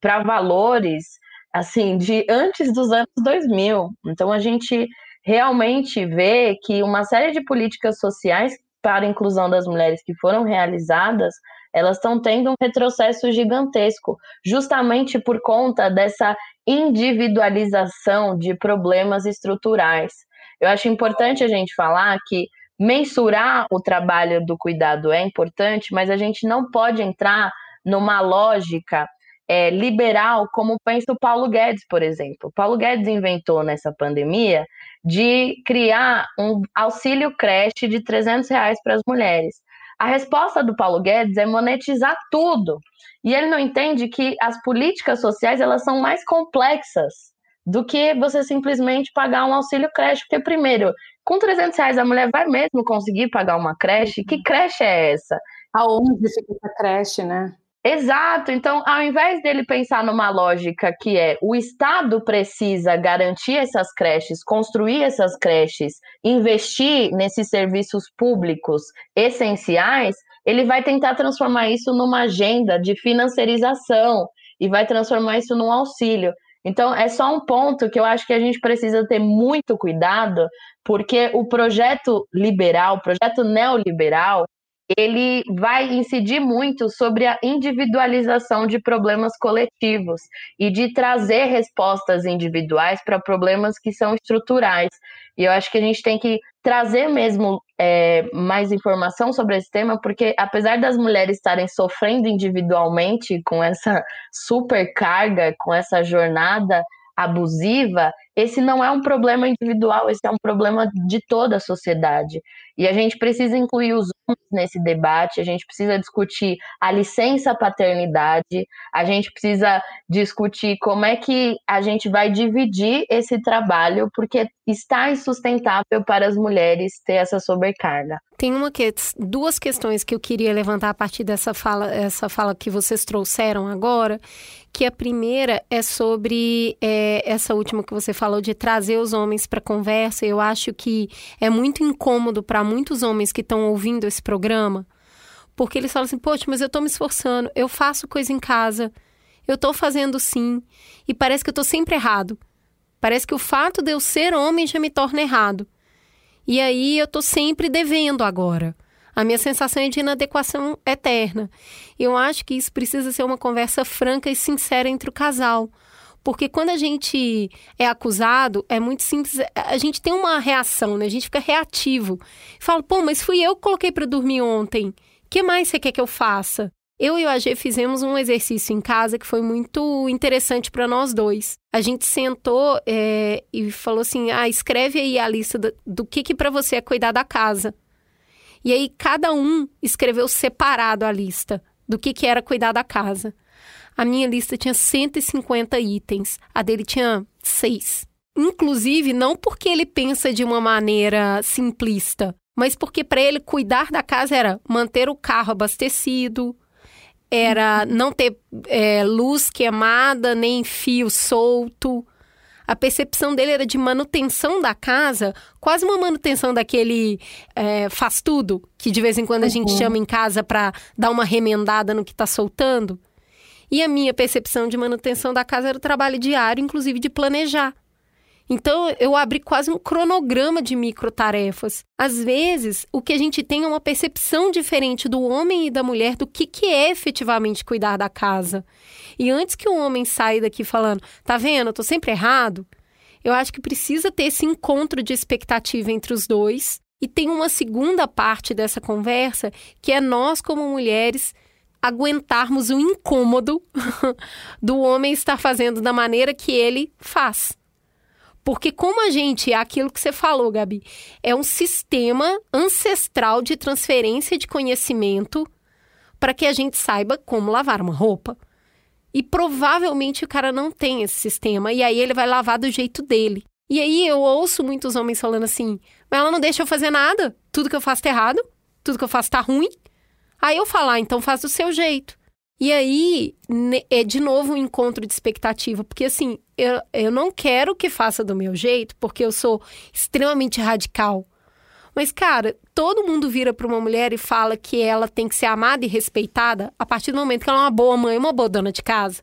para valores assim de antes dos anos 2000. Então a gente realmente vê que uma série de políticas sociais para a inclusão das mulheres que foram realizadas, elas estão tendo um retrocesso gigantesco, justamente por conta dessa individualização de problemas estruturais. Eu acho importante a gente falar que mensurar o trabalho do cuidado é importante, mas a gente não pode entrar numa lógica é, liberal, como pensa o Paulo Guedes, por exemplo. Paulo Guedes inventou nessa pandemia de criar um auxílio creche de 300 reais para as mulheres. A resposta do Paulo Guedes é monetizar tudo. E ele não entende que as políticas sociais elas são mais complexas do que você simplesmente pagar um auxílio creche. Porque, primeiro, com 300 reais a mulher vai mesmo conseguir pagar uma creche? Que creche é essa? Aonde fica essa creche, né? Exato. Então, ao invés dele pensar numa lógica que é o Estado precisa garantir essas creches, construir essas creches, investir nesses serviços públicos essenciais, ele vai tentar transformar isso numa agenda de financiarização e vai transformar isso num auxílio. Então, é só um ponto que eu acho que a gente precisa ter muito cuidado, porque o projeto liberal, o projeto neoliberal, ele vai incidir muito sobre a individualização de problemas coletivos e de trazer respostas individuais para problemas que são estruturais. E eu acho que a gente tem que trazer mesmo é, mais informação sobre esse tema, porque apesar das mulheres estarem sofrendo individualmente com essa supercarga, com essa jornada abusiva, esse não é um problema individual, esse é um problema de toda a sociedade. E a gente precisa incluir os homens nesse debate, a gente precisa discutir a licença paternidade, a gente precisa discutir como é que a gente vai dividir esse trabalho, porque está insustentável para as mulheres ter essa sobrecarga. Tem uma que, duas questões que eu queria levantar a partir dessa fala, essa fala que vocês trouxeram agora, que a primeira é sobre é, essa última que você falou de trazer os homens para conversa. Eu acho que é muito incômodo para muitos homens que estão ouvindo esse programa, porque eles falam assim: Poxa, mas eu estou me esforçando, eu faço coisa em casa, eu estou fazendo sim, e parece que eu estou sempre errado. Parece que o fato de eu ser homem já me torna errado. E aí eu estou sempre devendo agora. A minha sensação é de inadequação eterna. Eu acho que isso precisa ser uma conversa franca e sincera entre o casal. Porque quando a gente é acusado, é muito simples, a gente tem uma reação, né? A gente fica reativo. Fala, pô, mas fui eu que coloquei para dormir ontem. O que mais você quer que eu faça? Eu e o AG fizemos um exercício em casa que foi muito interessante para nós dois. A gente sentou é, e falou assim: ah, escreve aí a lista do, do que, que para você é cuidar da casa. E aí cada um escreveu separado a lista do que, que era cuidar da casa. A minha lista tinha 150 itens, a dele tinha seis. Inclusive, não porque ele pensa de uma maneira simplista, mas porque para ele cuidar da casa era manter o carro abastecido, era não ter é, luz queimada, nem fio solto. A percepção dele era de manutenção da casa, quase uma manutenção daquele é, faz tudo, que de vez em quando a gente uhum. chama em casa para dar uma remendada no que está soltando. E a minha percepção de manutenção da casa era o trabalho diário, inclusive de planejar. Então, eu abri quase um cronograma de microtarefas. Às vezes, o que a gente tem é uma percepção diferente do homem e da mulher do que, que é efetivamente cuidar da casa. E antes que o homem saia daqui falando, tá vendo, eu tô sempre errado, eu acho que precisa ter esse encontro de expectativa entre os dois. E tem uma segunda parte dessa conversa, que é nós, como mulheres, aguentarmos o incômodo do homem estar fazendo da maneira que ele faz. Porque como a gente, é aquilo que você falou, Gabi, é um sistema ancestral de transferência de conhecimento para que a gente saiba como lavar uma roupa. E provavelmente o cara não tem esse sistema, e aí ele vai lavar do jeito dele. E aí eu ouço muitos homens falando assim: mas ela não deixa eu fazer nada, tudo que eu faço tá errado, tudo que eu faço tá ruim. Aí eu falo, ah, então faz do seu jeito. E aí é de novo um encontro de expectativa, porque assim, eu, eu não quero que faça do meu jeito, porque eu sou extremamente radical. Mas, cara, todo mundo vira para uma mulher e fala que ela tem que ser amada e respeitada a partir do momento que ela é uma boa mãe, uma boa dona de casa.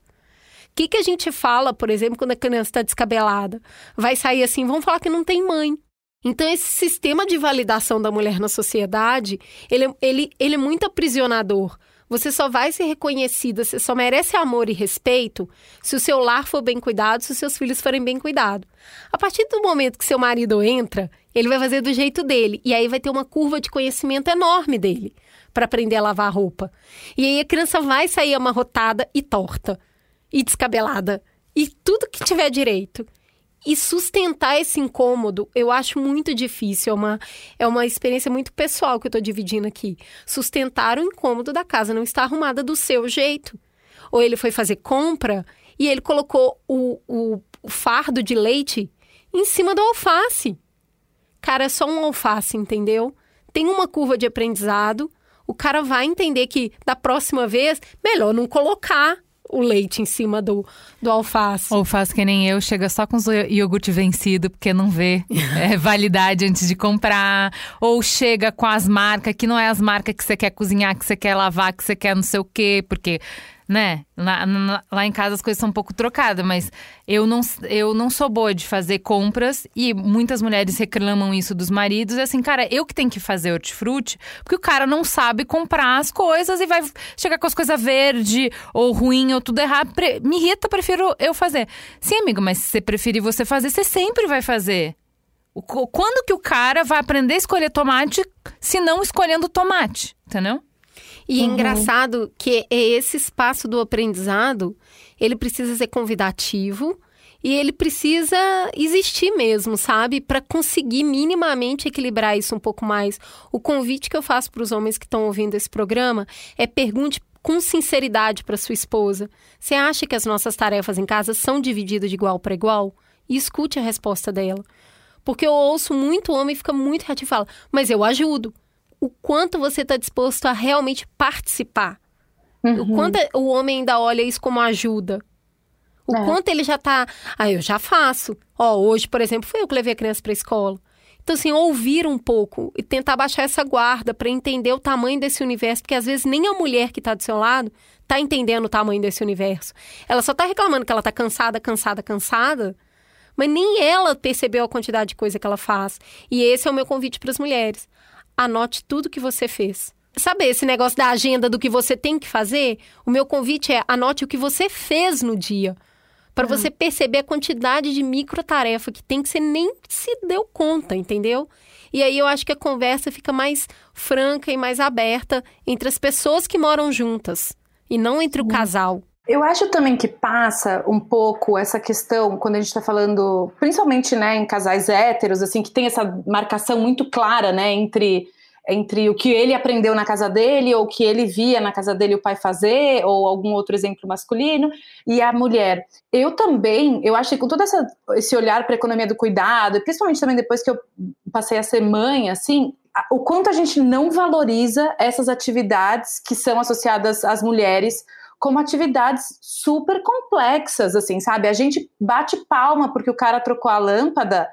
O que, que a gente fala, por exemplo, quando a criança está descabelada? Vai sair assim, vamos falar que não tem mãe. Então, esse sistema de validação da mulher na sociedade, ele, ele, ele é muito aprisionador. Você só vai ser reconhecida, você só merece amor e respeito se o seu lar for bem cuidado, se os seus filhos forem bem cuidados. A partir do momento que seu marido entra, ele vai fazer do jeito dele. E aí vai ter uma curva de conhecimento enorme dele para aprender a lavar a roupa. E aí a criança vai sair amarrotada e torta, e descabelada, e tudo que tiver direito. E sustentar esse incômodo, eu acho muito difícil. É uma, é uma experiência muito pessoal que eu estou dividindo aqui. Sustentar o incômodo da casa não está arrumada do seu jeito. Ou ele foi fazer compra e ele colocou o, o, o fardo de leite em cima do alface. Cara, é só um alface, entendeu? Tem uma curva de aprendizado. O cara vai entender que da próxima vez, melhor não colocar o leite em cima do, do alface. Ou faz que nem eu, chega só com iogurte vencido, porque não vê é, validade antes de comprar. Ou chega com as marcas, que não é as marcas que você quer cozinhar, que você quer lavar, que você quer não sei o quê, porque né? Lá, lá, em casa as coisas são um pouco trocadas, mas eu não, eu não sou boa de fazer compras e muitas mulheres reclamam isso dos maridos. É assim, cara, eu que tenho que fazer hortifruti, porque o cara não sabe comprar as coisas e vai chegar com as coisas verde ou ruim ou tudo errado. Me irrita, prefiro eu fazer. Sim, amigo, mas se você preferir você fazer, você sempre vai fazer. Quando que o cara vai aprender a escolher tomate se não escolhendo tomate, entendeu? E é uhum. é engraçado que esse espaço do aprendizado, ele precisa ser convidativo e ele precisa existir mesmo, sabe? Para conseguir minimamente equilibrar isso um pouco mais. O convite que eu faço para os homens que estão ouvindo esse programa é pergunte com sinceridade para sua esposa: Você acha que as nossas tarefas em casa são divididas de igual para igual? E escute a resposta dela. Porque eu ouço muito homem fica muito reativo e fala: Mas eu ajudo o quanto você está disposto a realmente participar. Uhum. O quanto o homem ainda olha isso como ajuda. O é. quanto ele já está. Ah, eu já faço. Ó, hoje, por exemplo, foi eu que levei a criança para a escola. Então, assim, ouvir um pouco e tentar baixar essa guarda para entender o tamanho desse universo, porque às vezes nem a mulher que está do seu lado está entendendo o tamanho desse universo. Ela só está reclamando que ela está cansada, cansada, cansada, mas nem ela percebeu a quantidade de coisa que ela faz. E esse é o meu convite para as mulheres anote tudo que você fez. Sabe esse negócio da agenda do que você tem que fazer? O meu convite é anote o que você fez no dia. Para você perceber a quantidade de microtarefa que tem que você nem se deu conta, entendeu? E aí eu acho que a conversa fica mais franca e mais aberta entre as pessoas que moram juntas e não entre o casal. Eu acho também que passa um pouco essa questão quando a gente está falando, principalmente, né, em casais héteros, assim, que tem essa marcação muito clara, né, entre entre o que ele aprendeu na casa dele ou o que ele via na casa dele o pai fazer ou algum outro exemplo masculino e a mulher. Eu também, eu acho que com todo essa, esse olhar para a economia do cuidado, principalmente também depois que eu passei a ser mãe, assim, o quanto a gente não valoriza essas atividades que são associadas às mulheres como atividades super complexas, assim, sabe? A gente bate palma porque o cara trocou a lâmpada,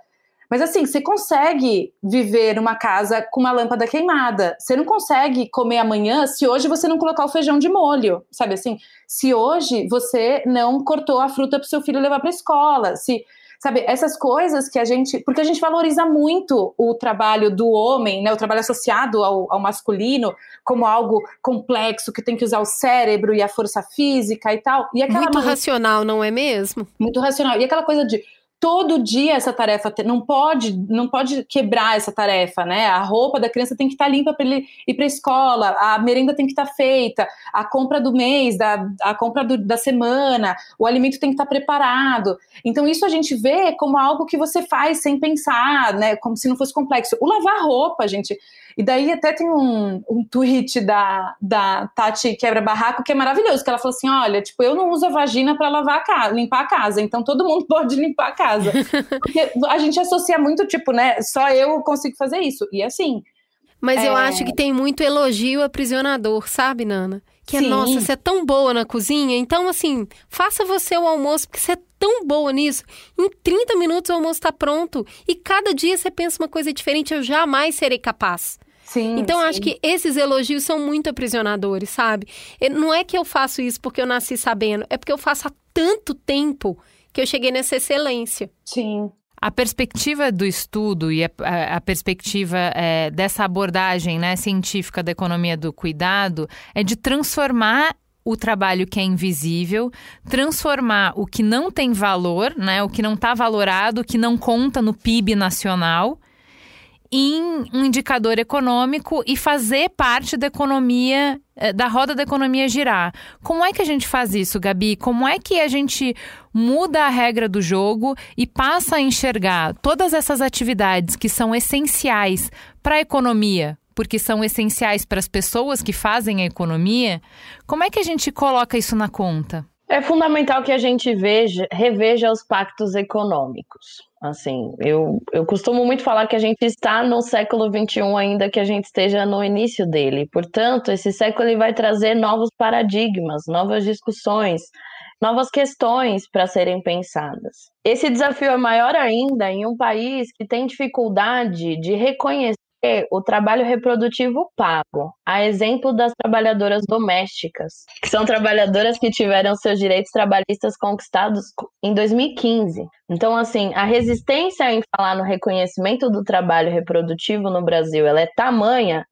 mas assim, você consegue viver numa casa com uma lâmpada queimada. Você não consegue comer amanhã se hoje você não colocar o feijão de molho, sabe assim? Se hoje você não cortou a fruta para seu filho levar para escola, se sabe, essas coisas que a gente, porque a gente valoriza muito o trabalho do homem, né, o trabalho associado ao, ao masculino, como algo complexo que tem que usar o cérebro e a força física e tal. E aquela muito racional, não é mesmo? Muito racional. E aquela coisa de todo dia essa tarefa não pode não pode quebrar essa tarefa, né? A roupa da criança tem que estar tá limpa para ele ir para a escola, a merenda tem que estar tá feita, a compra do mês, da, a compra do, da semana, o alimento tem que estar tá preparado. Então isso a gente vê como algo que você faz sem pensar, né? Como se não fosse complexo. O lavar roupa, gente, e daí até tem um, um tweet da, da Tati Quebra Barraco que é maravilhoso, que ela falou assim: olha, tipo, eu não uso a vagina para lavar a casa, limpar a casa, então todo mundo pode limpar a casa. Porque a gente associa muito, tipo, né? Só eu consigo fazer isso. E assim. Mas é... eu acho que tem muito elogio aprisionador, sabe, Nana? Que é, Sim. nossa, você é tão boa na cozinha, então assim, faça você o almoço, porque você é tão boa nisso. Em 30 minutos o almoço está pronto. E cada dia você pensa uma coisa diferente, eu jamais serei capaz. Sim, então, sim. acho que esses elogios são muito aprisionadores, sabe? Não é que eu faço isso porque eu nasci sabendo, é porque eu faço há tanto tempo que eu cheguei nessa excelência. Sim. A perspectiva do estudo e a, a, a perspectiva é, dessa abordagem né, científica da economia do cuidado é de transformar o trabalho que é invisível, transformar o que não tem valor, né, o que não está valorado, o que não conta no PIB nacional, em um indicador econômico e fazer parte da economia, eh, da roda da economia girar. Como é que a gente faz isso, Gabi? Como é que a gente muda a regra do jogo e passa a enxergar todas essas atividades que são essenciais para a economia, porque são essenciais para as pessoas que fazem a economia? Como é que a gente coloca isso na conta? É fundamental que a gente veja, reveja os pactos econômicos. Assim, eu, eu costumo muito falar que a gente está no século XXI ainda que a gente esteja no início dele. Portanto, esse século ele vai trazer novos paradigmas, novas discussões, novas questões para serem pensadas. Esse desafio é maior ainda em um país que tem dificuldade de reconhecer o trabalho reprodutivo pago, a exemplo das trabalhadoras domésticas, que são trabalhadoras que tiveram seus direitos trabalhistas conquistados em 2015. Então, assim, a resistência em falar no reconhecimento do trabalho reprodutivo no Brasil, ela é tamanha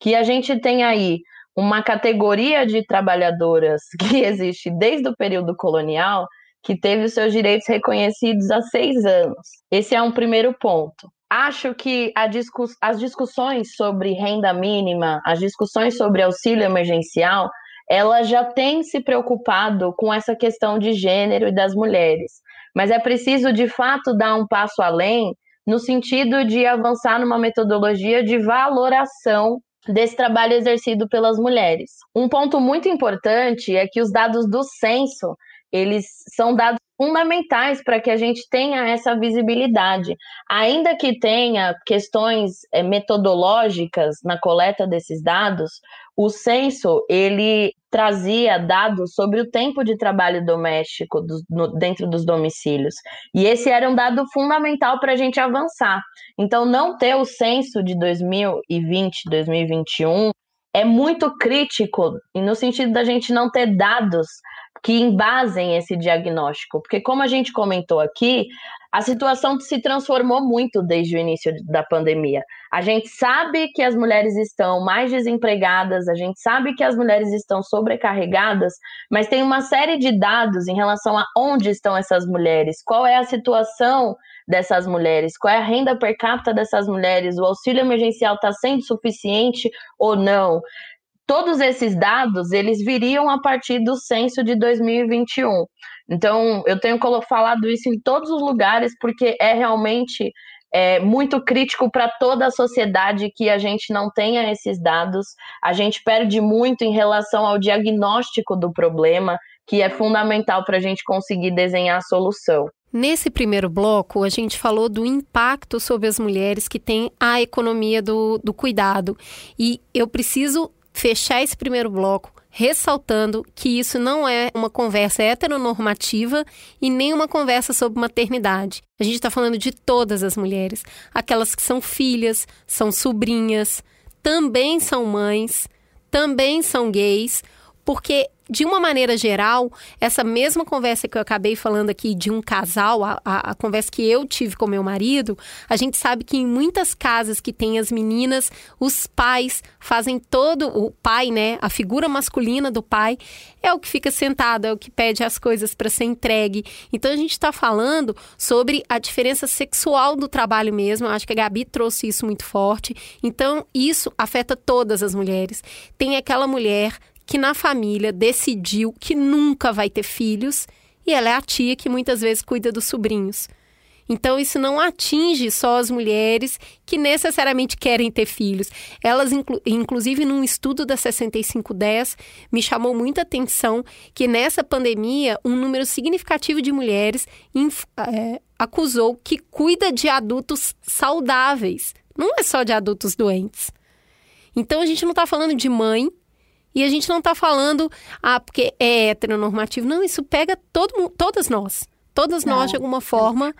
que a gente tem aí uma categoria de trabalhadoras que existe desde o período colonial que teve os seus direitos reconhecidos há seis anos. Esse é um primeiro ponto acho que discuss as discussões sobre renda mínima, as discussões sobre auxílio emergencial, ela já tem se preocupado com essa questão de gênero e das mulheres. Mas é preciso, de fato, dar um passo além no sentido de avançar numa metodologia de valoração desse trabalho exercido pelas mulheres. Um ponto muito importante é que os dados do censo, eles são dados fundamentais para que a gente tenha essa visibilidade. Ainda que tenha questões é, metodológicas na coleta desses dados, o censo ele trazia dados sobre o tempo de trabalho doméstico do, no, dentro dos domicílios. E esse era um dado fundamental para a gente avançar. Então, não ter o censo de 2020, 2021 é muito crítico, no sentido da gente não ter dados que embasem esse diagnóstico, porque como a gente comentou aqui, a situação se transformou muito desde o início da pandemia. A gente sabe que as mulheres estão mais desempregadas, a gente sabe que as mulheres estão sobrecarregadas, mas tem uma série de dados em relação a onde estão essas mulheres, qual é a situação dessas mulheres, qual é a renda per capita dessas mulheres, o auxílio emergencial está sendo suficiente ou não todos esses dados eles viriam a partir do censo de 2021. Então, eu tenho falado isso em todos os lugares porque é realmente é, muito crítico para toda a sociedade que a gente não tenha esses dados. A gente perde muito em relação ao diagnóstico do problema, que é fundamental para a gente conseguir desenhar a solução. Nesse primeiro bloco, a gente falou do impacto sobre as mulheres que tem a economia do, do cuidado. E eu preciso fechar esse primeiro bloco ressaltando que isso não é uma conversa heteronormativa e nem uma conversa sobre maternidade. A gente está falando de todas as mulheres, aquelas que são filhas, são sobrinhas, também são mães, também são gays, porque de uma maneira geral, essa mesma conversa que eu acabei falando aqui de um casal, a, a, a, conversa que eu tive com meu marido, a gente sabe que em muitas casas que tem as meninas, os pais fazem todo, o pai, né, a figura masculina do pai é o que fica sentado, é o que pede as coisas para ser entregue. Então a gente está falando sobre a diferença sexual do trabalho mesmo. Eu acho que a Gabi trouxe isso muito forte. Então isso afeta todas as mulheres. Tem aquela mulher que na família decidiu que nunca vai ter filhos e ela é a tia que muitas vezes cuida dos sobrinhos. Então, isso não atinge só as mulheres que necessariamente querem ter filhos. Elas, inclu inclusive, num estudo da 6510, me chamou muita atenção que nessa pandemia, um número significativo de mulheres é, acusou que cuida de adultos saudáveis. Não é só de adultos doentes. Então, a gente não está falando de mãe e a gente não está falando, ah, porque é heteronormativo. Não, isso pega todo, todas nós. Todas nós, não. de alguma forma,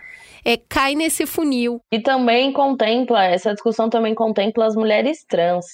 é, cai nesse funil. E também contempla, essa discussão também contempla as mulheres trans.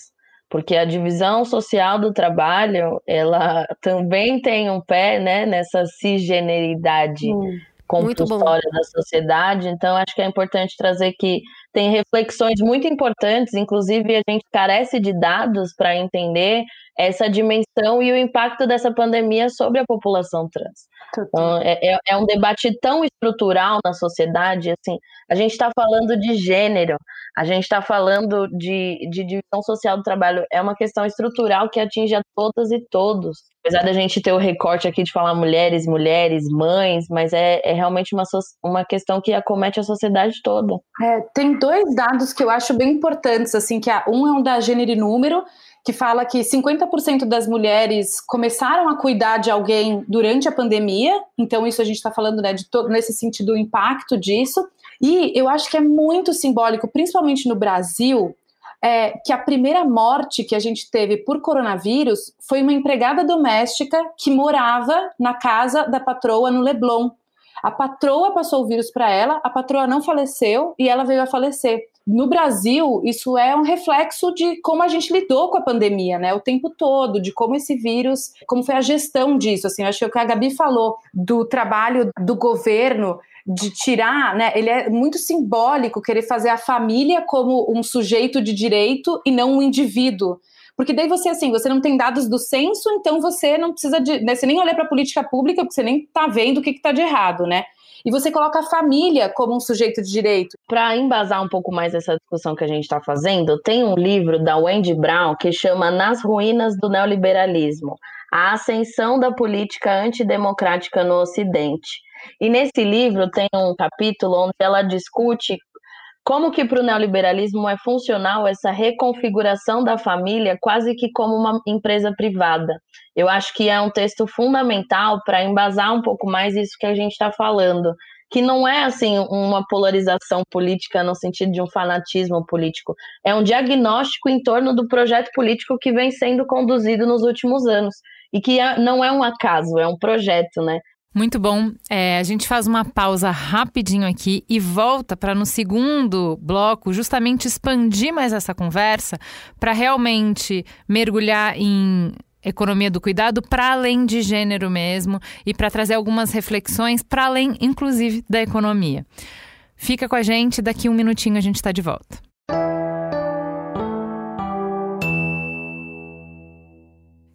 Porque a divisão social do trabalho, ela também tem um pé né, nessa cisgeneridade. Hum compulsória da sociedade. Então, acho que é importante trazer que tem reflexões muito importantes, inclusive a gente carece de dados para entender essa dimensão e o impacto dessa pandemia sobre a população trans. Então, é, é, é um debate tão estrutural na sociedade, assim, a gente está falando de gênero, a gente está falando de, de divisão social do trabalho, é uma questão estrutural que atinge a todas e todos. Apesar da gente ter o recorte aqui de falar mulheres, mulheres, mães, mas é, é realmente uma, uma questão que acomete a sociedade toda. É, tem dois dados que eu acho bem importantes, assim, que um é um da gênero e número, que fala que 50% das mulheres começaram a cuidar de alguém durante a pandemia. Então, isso a gente está falando né, de todo, nesse sentido, o impacto disso. E eu acho que é muito simbólico, principalmente no Brasil, é, que a primeira morte que a gente teve por coronavírus foi uma empregada doméstica que morava na casa da patroa no Leblon. A patroa passou o vírus para ela, a patroa não faleceu e ela veio a falecer. No Brasil, isso é um reflexo de como a gente lidou com a pandemia, né? O tempo todo, de como esse vírus, como foi a gestão disso. Assim, acho que o que a Gabi falou do trabalho do governo de tirar, né? Ele é muito simbólico querer fazer a família como um sujeito de direito e não um indivíduo. Porque daí você, assim, você não tem dados do censo, então você não precisa de. Né, você nem olha para a política pública, porque você nem está vendo o que está de errado, né? E você coloca a família como um sujeito de direito. Para embasar um pouco mais essa discussão que a gente está fazendo, tem um livro da Wendy Brown que chama Nas Ruínas do Neoliberalismo A Ascensão da Política Antidemocrática no Ocidente. E nesse livro tem um capítulo onde ela discute como que para o neoliberalismo é funcional essa reconfiguração da família quase que como uma empresa privada? Eu acho que é um texto fundamental para embasar um pouco mais isso que a gente está falando, que não é assim uma polarização política no sentido de um fanatismo político, é um diagnóstico em torno do projeto político que vem sendo conduzido nos últimos anos e que é, não é um acaso, é um projeto, né? Muito bom. É, a gente faz uma pausa rapidinho aqui e volta para no segundo bloco justamente expandir mais essa conversa para realmente mergulhar em economia do cuidado para além de gênero mesmo e para trazer algumas reflexões para além, inclusive, da economia. Fica com a gente, daqui um minutinho a gente está de volta.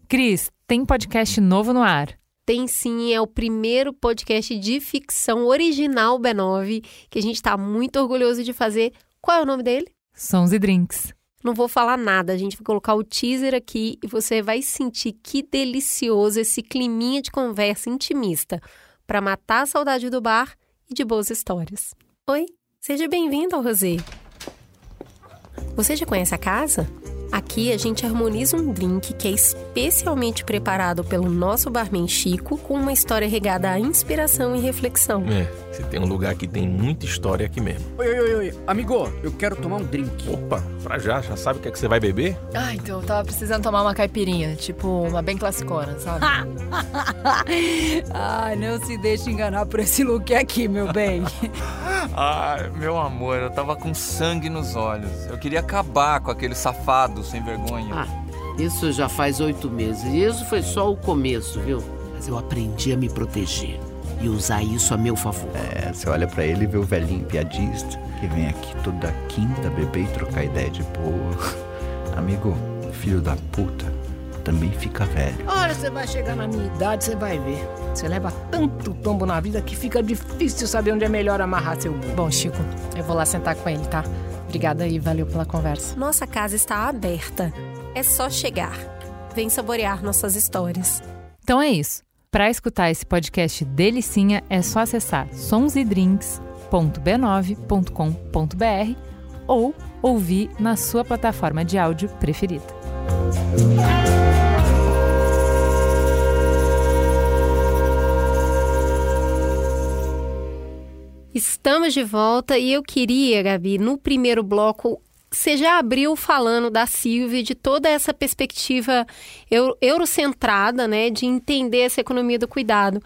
Cris, tem podcast novo no ar. Tem sim, é o primeiro podcast de ficção original B9 que a gente está muito orgulhoso de fazer. Qual é o nome dele? Sons e Drinks. Não vou falar nada, a gente vai colocar o teaser aqui e você vai sentir que delicioso esse climinha de conversa intimista para matar a saudade do bar e de boas histórias. Oi, seja bem-vindo ao Rosé. Você já conhece a casa? Aqui a gente harmoniza um drink que é especialmente preparado pelo nosso barman Chico com uma história regada à inspiração e reflexão. É, se tem um lugar que tem muita história aqui mesmo. Oi, oi, oi, oi. Amigo, eu quero tomar um drink. Opa, pra já, já sabe o que é que você vai beber? Ah, então eu tava precisando tomar uma caipirinha, tipo uma bem classicona, sabe? Ai, não se deixe enganar por esse look aqui, meu bem. Ai, meu amor, eu tava com sangue nos olhos. Eu queria acabar com aquele safado sem vergonha. Ah, isso já faz oito meses. E isso foi só o começo, viu? Mas eu aprendi a me proteger e usar isso a meu favor. É, você olha para ele e vê o velhinho piadista que vem aqui toda quinta beber e trocar ideia de boa. Amigo, filho da puta também fica velho. Olha, você vai chegar na minha idade, você vai ver. Você leva tanto tombo na vida que fica difícil saber onde é melhor amarrar seu burro. Bom, Chico, eu vou lá sentar com ele, tá? Obrigada e valeu pela conversa. Nossa casa está aberta. É só chegar. Vem saborear nossas histórias. Então é isso. Para escutar esse podcast delicinha, é só acessar sonsedrinks.b9.com.br ou ouvir na sua plataforma de áudio preferida. Estamos de volta e eu queria, Gabi, no primeiro bloco, você já abriu falando da Silvia, de toda essa perspectiva eurocentrada, né, de entender essa economia do cuidado.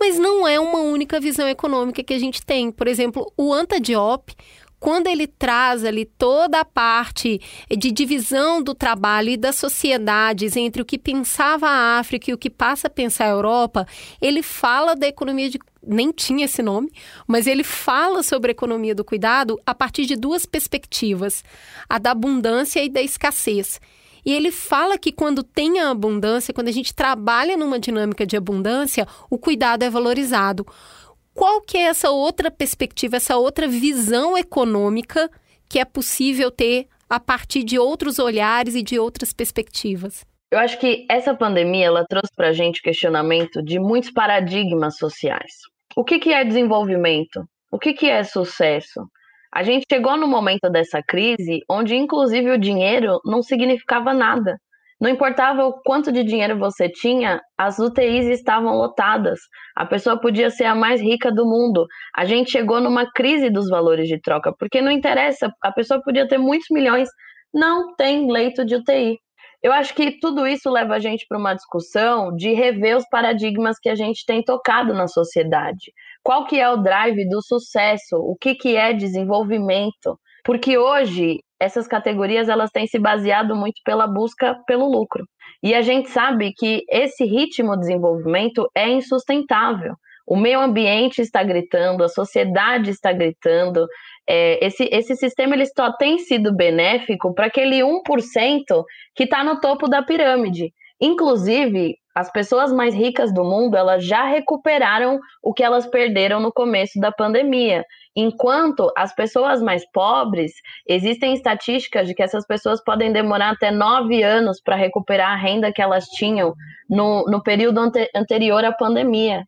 Mas não é uma única visão econômica que a gente tem. Por exemplo, o Anta Diop, quando ele traz ali toda a parte de divisão do trabalho e das sociedades entre o que pensava a África e o que passa a pensar a Europa, ele fala da economia de nem tinha esse nome, mas ele fala sobre a economia do cuidado a partir de duas perspectivas: a da abundância e da escassez. E ele fala que quando tem a abundância, quando a gente trabalha numa dinâmica de abundância, o cuidado é valorizado. Qual que é essa outra perspectiva, essa outra visão econômica que é possível ter a partir de outros olhares e de outras perspectivas? Eu acho que essa pandemia ela trouxe para a gente questionamento de muitos paradigmas sociais. O que, que é desenvolvimento? O que, que é sucesso? A gente chegou no momento dessa crise onde, inclusive, o dinheiro não significava nada. Não importava o quanto de dinheiro você tinha, as UTIs estavam lotadas. A pessoa podia ser a mais rica do mundo. A gente chegou numa crise dos valores de troca, porque não interessa, a pessoa podia ter muitos milhões, não tem leito de UTI. Eu acho que tudo isso leva a gente para uma discussão de rever os paradigmas que a gente tem tocado na sociedade. Qual que é o drive do sucesso? O que, que é desenvolvimento? Porque hoje essas categorias elas têm se baseado muito pela busca pelo lucro. E a gente sabe que esse ritmo de desenvolvimento é insustentável. O meio ambiente está gritando, a sociedade está gritando. É, esse, esse sistema ele só tem sido benéfico para aquele 1% que está no topo da pirâmide. Inclusive, as pessoas mais ricas do mundo elas já recuperaram o que elas perderam no começo da pandemia. Enquanto as pessoas mais pobres, existem estatísticas de que essas pessoas podem demorar até nove anos para recuperar a renda que elas tinham no, no período ante, anterior à pandemia.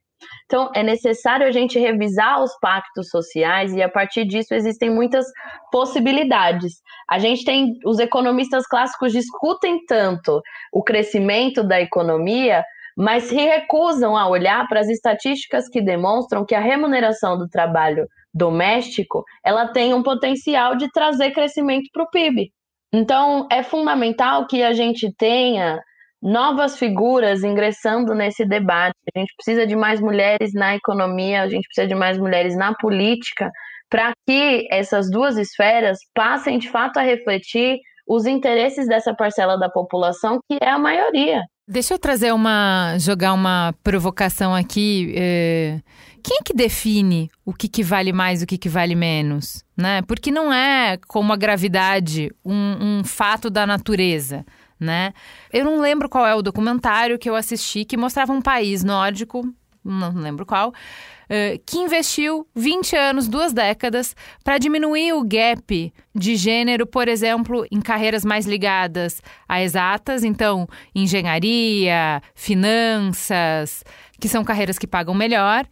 Então, é necessário a gente revisar os pactos sociais e, a partir disso, existem muitas possibilidades. A gente tem, os economistas clássicos discutem tanto o crescimento da economia, mas se recusam a olhar para as estatísticas que demonstram que a remuneração do trabalho doméstico, ela tem um potencial de trazer crescimento para o PIB. Então, é fundamental que a gente tenha novas figuras ingressando nesse debate. A gente precisa de mais mulheres na economia, a gente precisa de mais mulheres na política, para que essas duas esferas passem de fato a refletir os interesses dessa parcela da população, que é a maioria. Deixa eu trazer uma. jogar uma provocação aqui. É quem é que define o que, que vale mais e o que, que vale menos? Né? Porque não é como a gravidade um, um fato da natureza. Né? Eu não lembro qual é o documentário que eu assisti que mostrava um país nórdico, não lembro qual, uh, que investiu 20 anos, duas décadas, para diminuir o gap de gênero, por exemplo, em carreiras mais ligadas a exatas, então engenharia, finanças, que são carreiras que pagam melhor,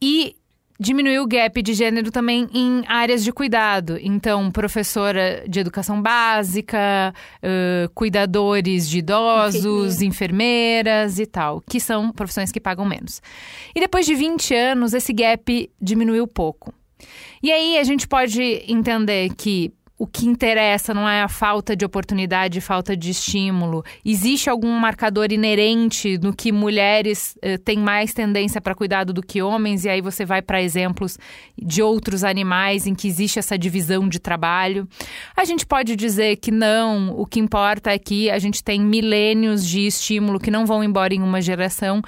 e diminuiu o gap de gênero também em áreas de cuidado. Então, professora de educação básica, uh, cuidadores de idosos, enfermeiras e tal, que são profissões que pagam menos. E depois de 20 anos, esse gap diminuiu pouco. E aí a gente pode entender que o que interessa não é a falta de oportunidade, falta de estímulo. Existe algum marcador inerente no que mulheres eh, têm mais tendência para cuidado do que homens, e aí você vai para exemplos de outros animais em que existe essa divisão de trabalho. A gente pode dizer que não, o que importa é que a gente tem milênios de estímulo que não vão embora em uma geração,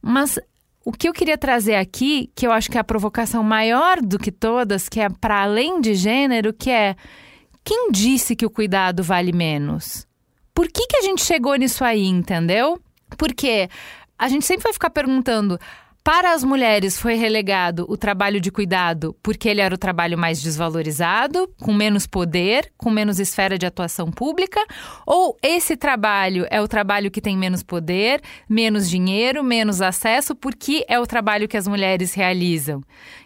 mas o que eu queria trazer aqui, que eu acho que é a provocação maior do que todas, que é para além de gênero, que é quem disse que o cuidado vale menos? Por que, que a gente chegou nisso aí, entendeu? Porque a gente sempre vai ficar perguntando. Para as mulheres foi relegado o trabalho de cuidado porque ele era o trabalho mais desvalorizado, com menos poder, com menos esfera de atuação pública? Ou esse trabalho é o trabalho que tem menos poder, menos dinheiro, menos acesso, porque é o trabalho que as mulheres realizam?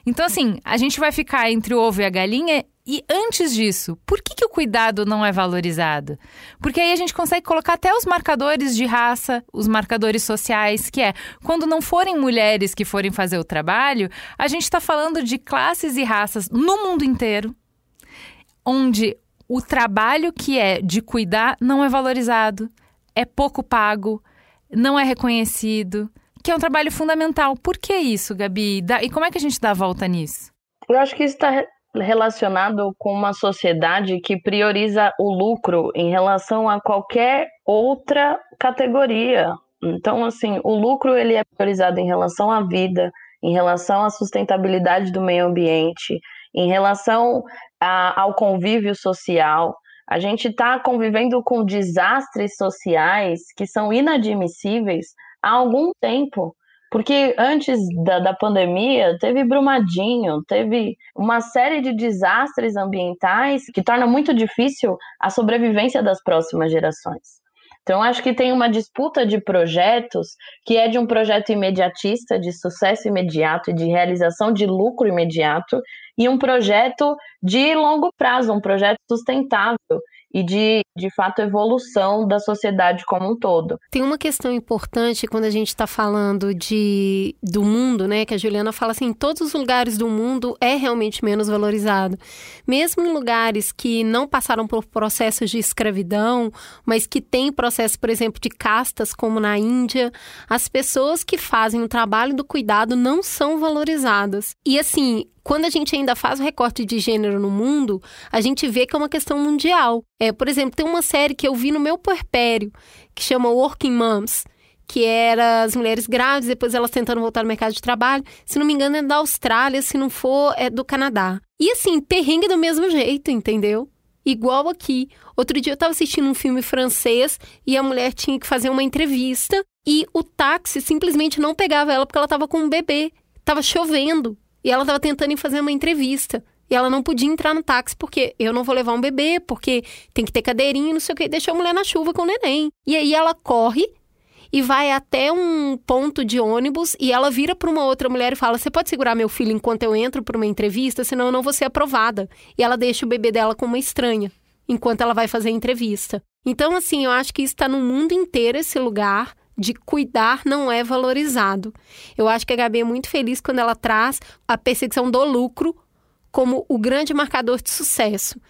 Então, assim, a gente vai ficar entre o ovo e a galinha e antes disso, por que, que o cuidado não é valorizado? Porque aí a gente consegue colocar até os marcadores de raça, os marcadores sociais, que é quando não forem mulheres que forem fazer o trabalho, a gente está falando de classes e raças no mundo inteiro, onde o trabalho que é de cuidar não é valorizado, é pouco pago, não é reconhecido, que é um trabalho fundamental. Por que isso, Gabi? E como é que a gente dá a volta nisso? Eu acho que isso está relacionado com uma sociedade que prioriza o lucro em relação a qualquer outra categoria. Então, assim, o lucro ele é priorizado em relação à vida, em relação à sustentabilidade do meio ambiente, em relação a, ao convívio social. A gente está convivendo com desastres sociais que são inadmissíveis há algum tempo. Porque antes da, da pandemia, teve Brumadinho, teve uma série de desastres ambientais que torna muito difícil a sobrevivência das próximas gerações. Então, acho que tem uma disputa de projetos que é de um projeto imediatista, de sucesso imediato e de realização de lucro imediato, e um projeto de longo prazo, um projeto sustentável e de, de fato, evolução da sociedade como um todo. Tem uma questão importante quando a gente está falando de, do mundo, né? Que a Juliana fala assim: todos os lugares do mundo é realmente menos valorizado. Mesmo em lugares que não passaram por processos de escravidão, mas que têm processo, por exemplo, de castas, como na Índia, as pessoas que fazem o trabalho do cuidado não são valorizadas. E assim, quando a gente ainda faz o recorte de gênero no mundo, a gente vê que é uma questão mundial. É, por exemplo, tem uma série que eu vi no meu puerpério, que chama Working Moms, que era as mulheres grávidas, depois elas tentando voltar no mercado de trabalho. Se não me engano, é da Austrália, se não for, é do Canadá. E assim, perrengue do mesmo jeito, entendeu? Igual aqui. Outro dia eu estava assistindo um filme francês e a mulher tinha que fazer uma entrevista e o táxi simplesmente não pegava ela porque ela estava com um bebê. Tava chovendo. E ela estava tentando fazer uma entrevista. E ela não podia entrar no táxi porque eu não vou levar um bebê, porque tem que ter cadeirinha, não sei o que. Deixou a mulher na chuva com o neném. E aí ela corre e vai até um ponto de ônibus e ela vira para uma outra mulher e fala: Você pode segurar meu filho enquanto eu entro para uma entrevista, senão eu não vou ser aprovada. E ela deixa o bebê dela com uma estranha enquanto ela vai fazer a entrevista. Então, assim, eu acho que está no mundo inteiro esse lugar de cuidar não é valorizado. Eu acho que a Gabi é muito feliz quando ela traz a perseguição do lucro como o grande marcador de sucesso.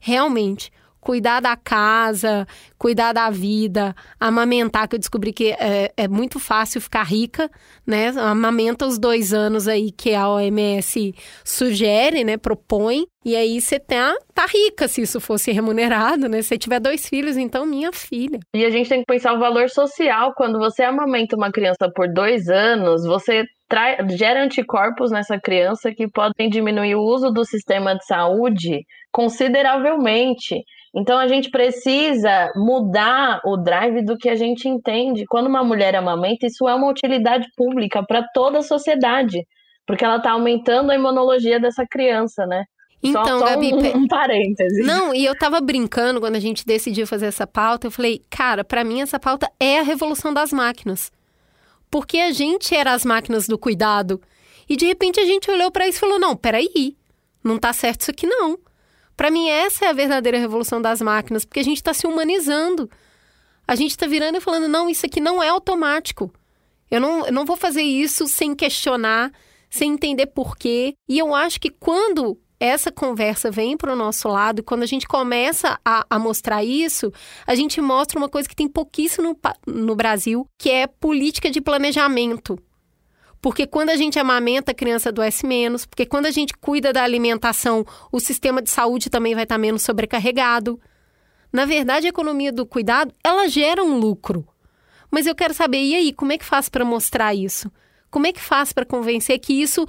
Realmente, cuidar da casa, cuidar da vida, amamentar, que eu descobri que é, é, muito fácil ficar rica, né? Amamenta os dois anos aí que a OMS sugere, né? Propõe. E aí você tá, tá rica se isso fosse remunerado, né? Se tiver dois filhos, então minha filha. E a gente tem que pensar o valor social. Quando você amamenta uma criança por dois anos, você Trai, gera anticorpos nessa criança que podem diminuir o uso do sistema de saúde consideravelmente. Então a gente precisa mudar o drive do que a gente entende. Quando uma mulher amamenta, isso é uma utilidade pública para toda a sociedade, porque ela está aumentando a imunologia dessa criança, né? Então, só, só Gabi, um, um parêntese. Não, e eu tava brincando quando a gente decidiu fazer essa pauta, eu falei, cara, para mim essa pauta é a revolução das máquinas. Porque a gente era as máquinas do cuidado E de repente a gente olhou para isso e falou: não, peraí, não tá certo isso aqui não. Para mim, essa é a verdadeira revolução das máquinas, porque a gente está se humanizando. A gente está virando e falando: não, isso aqui não é automático. Eu não, eu não vou fazer isso sem questionar, sem entender porquê. E eu acho que quando essa conversa vem para o nosso lado, quando a gente começa a, a, mostrar isso, a gente mostra uma coisa que tem pouquíssimo no, no Brasil, que é política de planejamento. Porque quando a gente amamenta, a criança adoece menos. Porque quando a gente cuida da alimentação, o sistema de saúde também vai estar menos sobrecarregado. Na verdade, a economia do cuidado, ela gera um lucro. Mas eu quero saber, e aí, como é que faz para mostrar isso? Como é que faz para convencer que isso,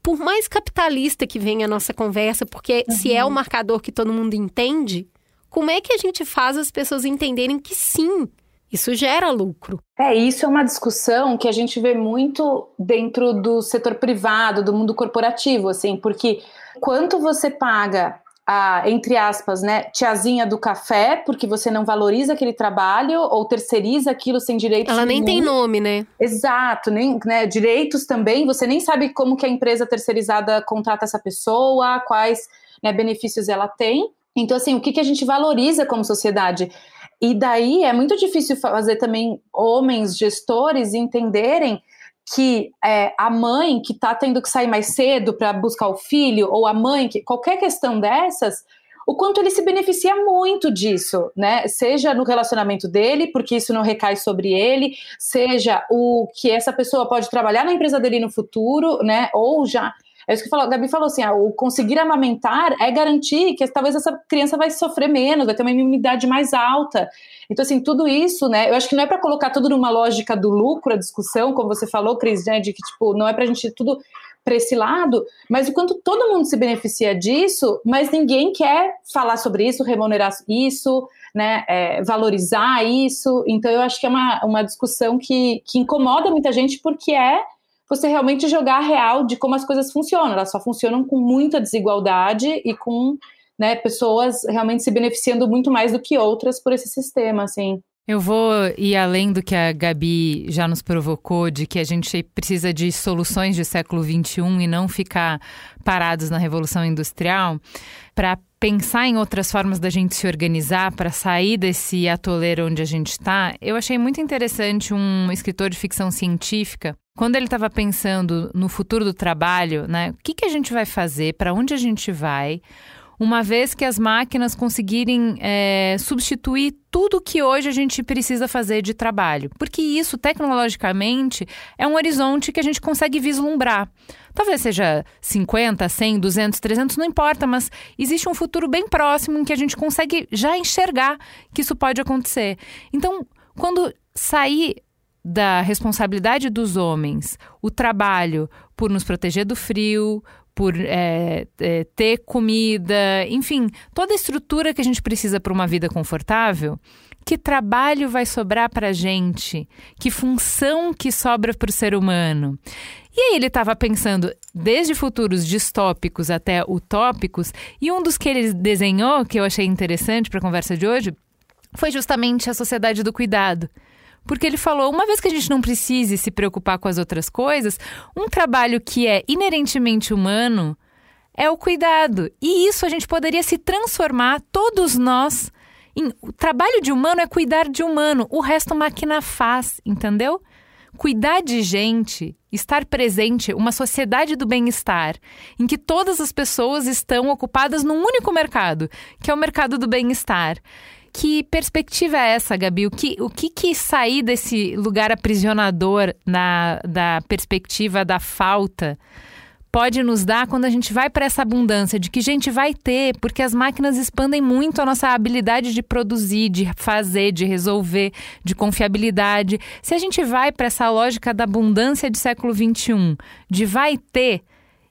por mais capitalista que venha a nossa conversa, porque uhum. se é o marcador que todo mundo entende, como é que a gente faz as pessoas entenderem que sim, isso gera lucro? É, isso é uma discussão que a gente vê muito dentro do setor privado, do mundo corporativo, assim, porque quanto você paga a, entre aspas, né, tiazinha do café, porque você não valoriza aquele trabalho ou terceiriza aquilo sem direitos. Ela nem tem nome, né? Exato, nem, né, direitos também, você nem sabe como que a empresa terceirizada contrata essa pessoa, quais né, benefícios ela tem. Então, assim, o que, que a gente valoriza como sociedade? E daí é muito difícil fazer também homens gestores entenderem que é, a mãe que está tendo que sair mais cedo para buscar o filho, ou a mãe que qualquer questão dessas, o quanto ele se beneficia muito disso, né? Seja no relacionamento dele, porque isso não recai sobre ele, seja o que essa pessoa pode trabalhar na empresa dele no futuro, né? Ou já é isso que a Gabi falou assim: ah, o conseguir amamentar é garantir que talvez essa criança vai sofrer menos, vai ter uma imunidade mais alta. Então, assim, tudo isso, né? Eu acho que não é para colocar tudo numa lógica do lucro, a discussão, como você falou, Cris, né? De que, tipo, não é para a gente tudo para esse lado, mas o quanto todo mundo se beneficia disso, mas ninguém quer falar sobre isso, remunerar isso, né? É, valorizar isso. Então, eu acho que é uma, uma discussão que, que incomoda muita gente porque é você realmente jogar a real de como as coisas funcionam. Elas só funcionam com muita desigualdade e com né, pessoas realmente se beneficiando muito mais do que outras por esse sistema, assim. Eu vou ir além do que a Gabi já nos provocou, de que a gente precisa de soluções de século XXI e não ficar parados na Revolução Industrial, para pensar em outras formas da gente se organizar para sair desse atoleiro onde a gente está. Eu achei muito interessante um escritor de ficção científica quando ele estava pensando no futuro do trabalho, né? O que, que a gente vai fazer, para onde a gente vai, uma vez que as máquinas conseguirem é, substituir tudo que hoje a gente precisa fazer de trabalho. Porque isso, tecnologicamente, é um horizonte que a gente consegue vislumbrar. Talvez seja 50, 100, 200, 300, não importa, mas existe um futuro bem próximo em que a gente consegue já enxergar que isso pode acontecer. Então, quando sair da responsabilidade dos homens, o trabalho por nos proteger do frio, por é, é, ter comida, enfim, toda a estrutura que a gente precisa para uma vida confortável, que trabalho vai sobrar para a gente? Que função que sobra para o ser humano? E aí ele estava pensando desde futuros distópicos até utópicos, e um dos que ele desenhou, que eu achei interessante para a conversa de hoje, foi justamente a sociedade do cuidado. Porque ele falou: uma vez que a gente não precise se preocupar com as outras coisas, um trabalho que é inerentemente humano é o cuidado. E isso a gente poderia se transformar, todos nós. Em, o trabalho de humano é cuidar de humano, o resto máquina faz, entendeu? Cuidar de gente, estar presente, uma sociedade do bem-estar, em que todas as pessoas estão ocupadas num único mercado, que é o mercado do bem-estar. Que perspectiva é essa, Gabi? O que, o que, que sair desse lugar aprisionador na, da perspectiva da falta pode nos dar quando a gente vai para essa abundância de que a gente vai ter, porque as máquinas expandem muito a nossa habilidade de produzir, de fazer, de resolver, de confiabilidade. Se a gente vai para essa lógica da abundância de século XXI, de vai ter,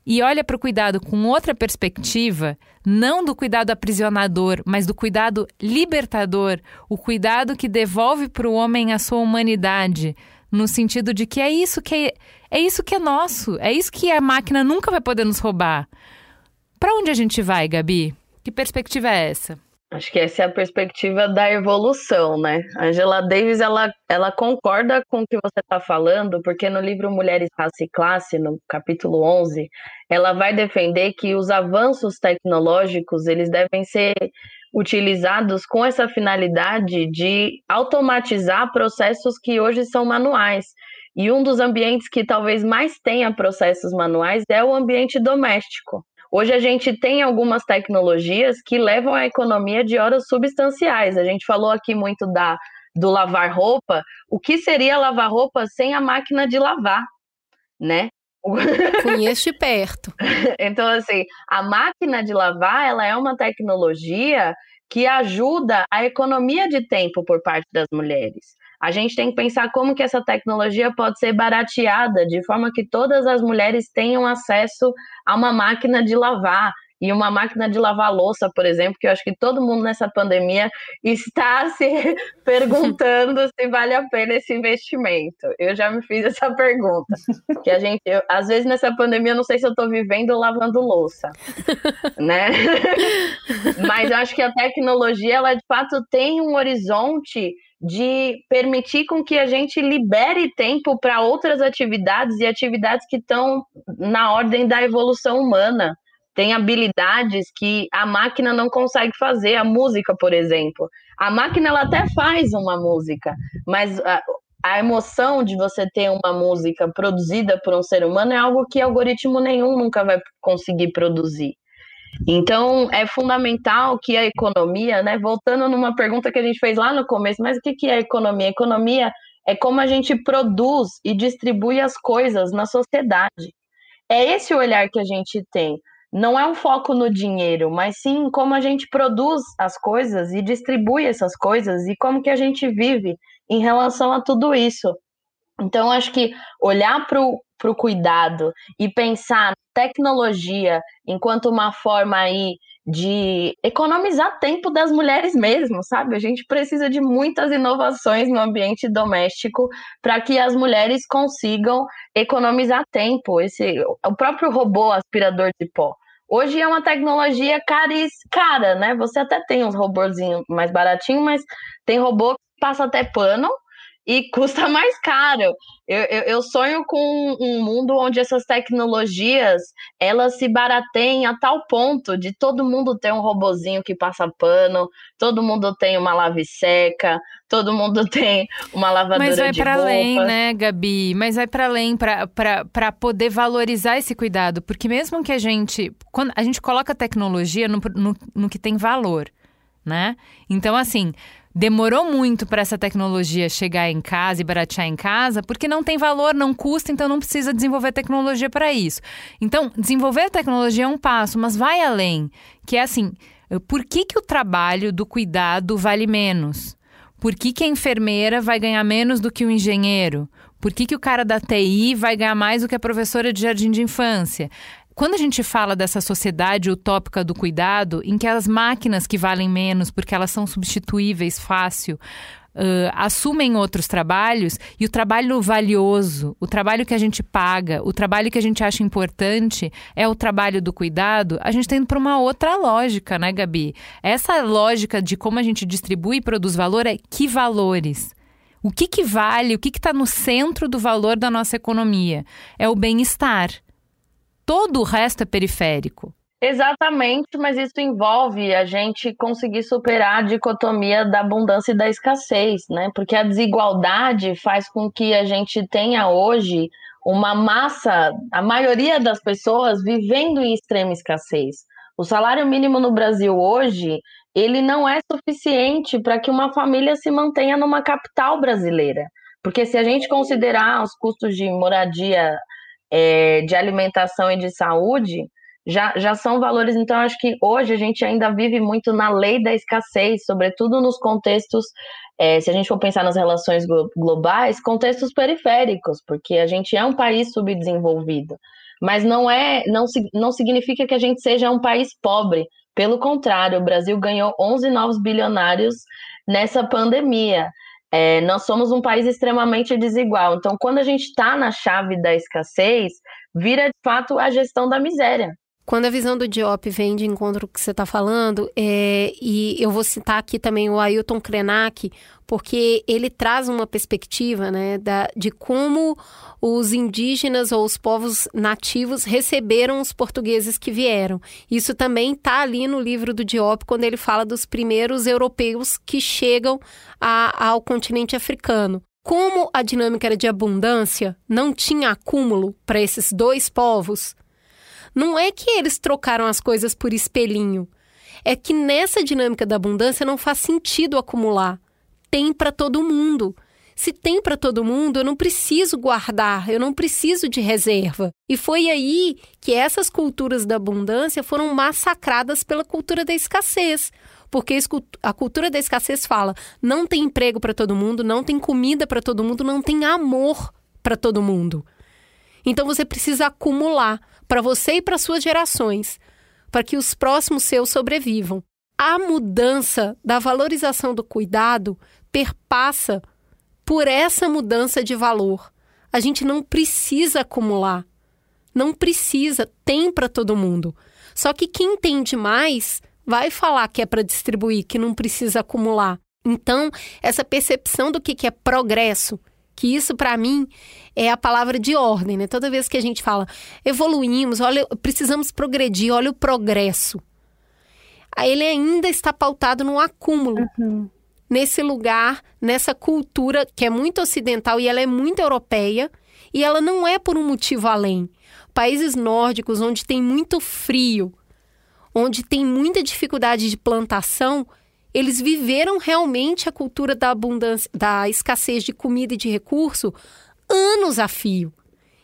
e olha para o cuidado com outra perspectiva, não do cuidado aprisionador, mas do cuidado libertador, o cuidado que devolve para o homem a sua humanidade, no sentido de que é isso que é, é isso que é nosso, é isso que a máquina nunca vai poder nos roubar. Para onde a gente vai, Gabi? Que perspectiva é essa? Acho que essa é a perspectiva da evolução, né? Angela Davis, ela, ela concorda com o que você está falando, porque no livro Mulheres, Raça e Classe, no capítulo 11, ela vai defender que os avanços tecnológicos, eles devem ser utilizados com essa finalidade de automatizar processos que hoje são manuais. E um dos ambientes que talvez mais tenha processos manuais é o ambiente doméstico. Hoje a gente tem algumas tecnologias que levam a economia de horas substanciais. A gente falou aqui muito da do lavar roupa. O que seria lavar roupa sem a máquina de lavar, né? Conheço de perto. então, assim, a máquina de lavar, ela é uma tecnologia que ajuda a economia de tempo por parte das mulheres. A gente tem que pensar como que essa tecnologia pode ser barateada de forma que todas as mulheres tenham acesso a uma máquina de lavar, e uma máquina de lavar louça, por exemplo, que eu acho que todo mundo nessa pandemia está se perguntando se vale a pena esse investimento. Eu já me fiz essa pergunta. Que a gente, eu, às vezes nessa pandemia, eu não sei se eu estou vivendo ou lavando louça, né? Mas eu acho que a tecnologia, ela de fato tem um horizonte de permitir com que a gente libere tempo para outras atividades e atividades que estão na ordem da evolução humana tem habilidades que a máquina não consegue fazer, a música, por exemplo. A máquina ela até faz uma música, mas a, a emoção de você ter uma música produzida por um ser humano é algo que algoritmo nenhum nunca vai conseguir produzir. Então, é fundamental que a economia, né, voltando numa pergunta que a gente fez lá no começo, mas o que é economia? Economia é como a gente produz e distribui as coisas na sociedade. É esse o olhar que a gente tem não é um foco no dinheiro, mas sim como a gente produz as coisas e distribui essas coisas e como que a gente vive em relação a tudo isso. Então, acho que olhar para o cuidado e pensar tecnologia enquanto uma forma aí de economizar tempo das mulheres mesmo, sabe? A gente precisa de muitas inovações no ambiente doméstico para que as mulheres consigam economizar tempo. Esse, o próprio robô aspirador de pó. Hoje é uma tecnologia caris, cara, né? Você até tem uns robôzinhos mais baratinhos, mas tem robô que passa até pano e custa mais caro. Eu, eu, eu, sonho com um mundo onde essas tecnologias elas se barateiem a tal ponto de todo mundo ter um robozinho que passa pano, todo mundo tem uma lave seca, todo mundo tem uma lavadora Mas vai para além, né, Gabi? Mas vai para além para poder valorizar esse cuidado, porque mesmo que a gente quando a gente coloca tecnologia no, no, no que tem valor, né? Então assim demorou muito para essa tecnologia chegar em casa e baratear em casa, porque não tem valor, não custa, então não precisa desenvolver tecnologia para isso. Então, desenvolver a tecnologia é um passo, mas vai além, que é assim, por que, que o trabalho do cuidado vale menos? Por que, que a enfermeira vai ganhar menos do que o engenheiro? Por que, que o cara da TI vai ganhar mais do que a professora de jardim de infância? Quando a gente fala dessa sociedade utópica do cuidado, em que as máquinas que valem menos porque elas são substituíveis fácil, Uh, assumem outros trabalhos e o trabalho valioso, o trabalho que a gente paga, o trabalho que a gente acha importante é o trabalho do cuidado, a gente está para uma outra lógica, né, Gabi? Essa lógica de como a gente distribui e produz valor é que valores. O que, que vale, o que está no centro do valor da nossa economia? É o bem-estar todo o resto é periférico. Exatamente, mas isso envolve a gente conseguir superar a dicotomia da abundância e da escassez, né? Porque a desigualdade faz com que a gente tenha hoje uma massa, a maioria das pessoas vivendo em extrema escassez. O salário mínimo no Brasil hoje, ele não é suficiente para que uma família se mantenha numa capital brasileira. Porque se a gente considerar os custos de moradia é, de alimentação e de saúde, já, já são valores. Então, acho que hoje a gente ainda vive muito na lei da escassez, sobretudo nos contextos, é, se a gente for pensar nas relações globais, contextos periféricos, porque a gente é um país subdesenvolvido. Mas não é, não, não significa que a gente seja um país pobre. Pelo contrário, o Brasil ganhou 11 novos bilionários nessa pandemia. É, nós somos um país extremamente desigual. Então, quando a gente está na chave da escassez, vira de fato a gestão da miséria. Quando a visão do Diop vem de encontro com o que você está falando, é, e eu vou citar aqui também o Ailton Krenak, porque ele traz uma perspectiva né, da, de como os indígenas ou os povos nativos receberam os portugueses que vieram. Isso também está ali no livro do Diop, quando ele fala dos primeiros europeus que chegam a, ao continente africano. Como a dinâmica era de abundância, não tinha acúmulo para esses dois povos, não é que eles trocaram as coisas por espelhinho. É que nessa dinâmica da abundância não faz sentido acumular. Tem para todo mundo. Se tem para todo mundo, eu não preciso guardar, eu não preciso de reserva. E foi aí que essas culturas da abundância foram massacradas pela cultura da escassez. Porque a cultura da escassez fala: não tem emprego para todo mundo, não tem comida para todo mundo, não tem amor para todo mundo. Então você precisa acumular para você e para suas gerações, para que os próximos seus sobrevivam. A mudança da valorização do cuidado perpassa por essa mudança de valor. A gente não precisa acumular. Não precisa, tem para todo mundo. Só que quem tem demais vai falar que é para distribuir, que não precisa acumular. Então, essa percepção do que é progresso, que isso para mim é a palavra de ordem, né? Toda vez que a gente fala evoluímos, olha, precisamos progredir, olha o progresso. Ele ainda está pautado no acúmulo. Uhum. Nesse lugar, nessa cultura que é muito ocidental e ela é muito europeia, e ela não é por um motivo além. Países nórdicos, onde tem muito frio, onde tem muita dificuldade de plantação, eles viveram realmente a cultura da abundância, da escassez de comida e de recurso anos a fio.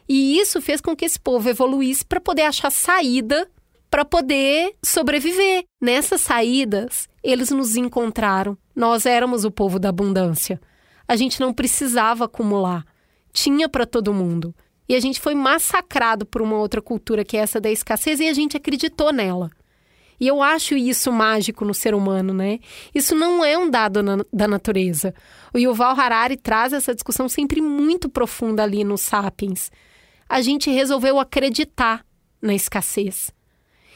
E isso fez com que esse povo evoluísse para poder achar saída para poder sobreviver. Nessas saídas, eles nos encontraram. Nós éramos o povo da abundância. A gente não precisava acumular. Tinha para todo mundo. E a gente foi massacrado por uma outra cultura que é essa da escassez e a gente acreditou nela. E eu acho isso mágico no ser humano, né? Isso não é um dado na, da natureza. O Yuval Harari traz essa discussão sempre muito profunda ali no Sapiens. A gente resolveu acreditar na escassez.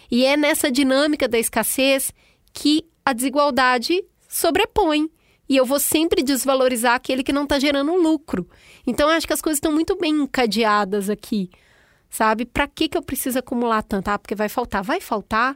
E é nessa dinâmica da escassez que a desigualdade sobrepõe. E eu vou sempre desvalorizar aquele que não está gerando lucro. Então, eu acho que as coisas estão muito bem encadeadas aqui. Sabe? Para que, que eu preciso acumular tanto? Ah, porque vai faltar. Vai faltar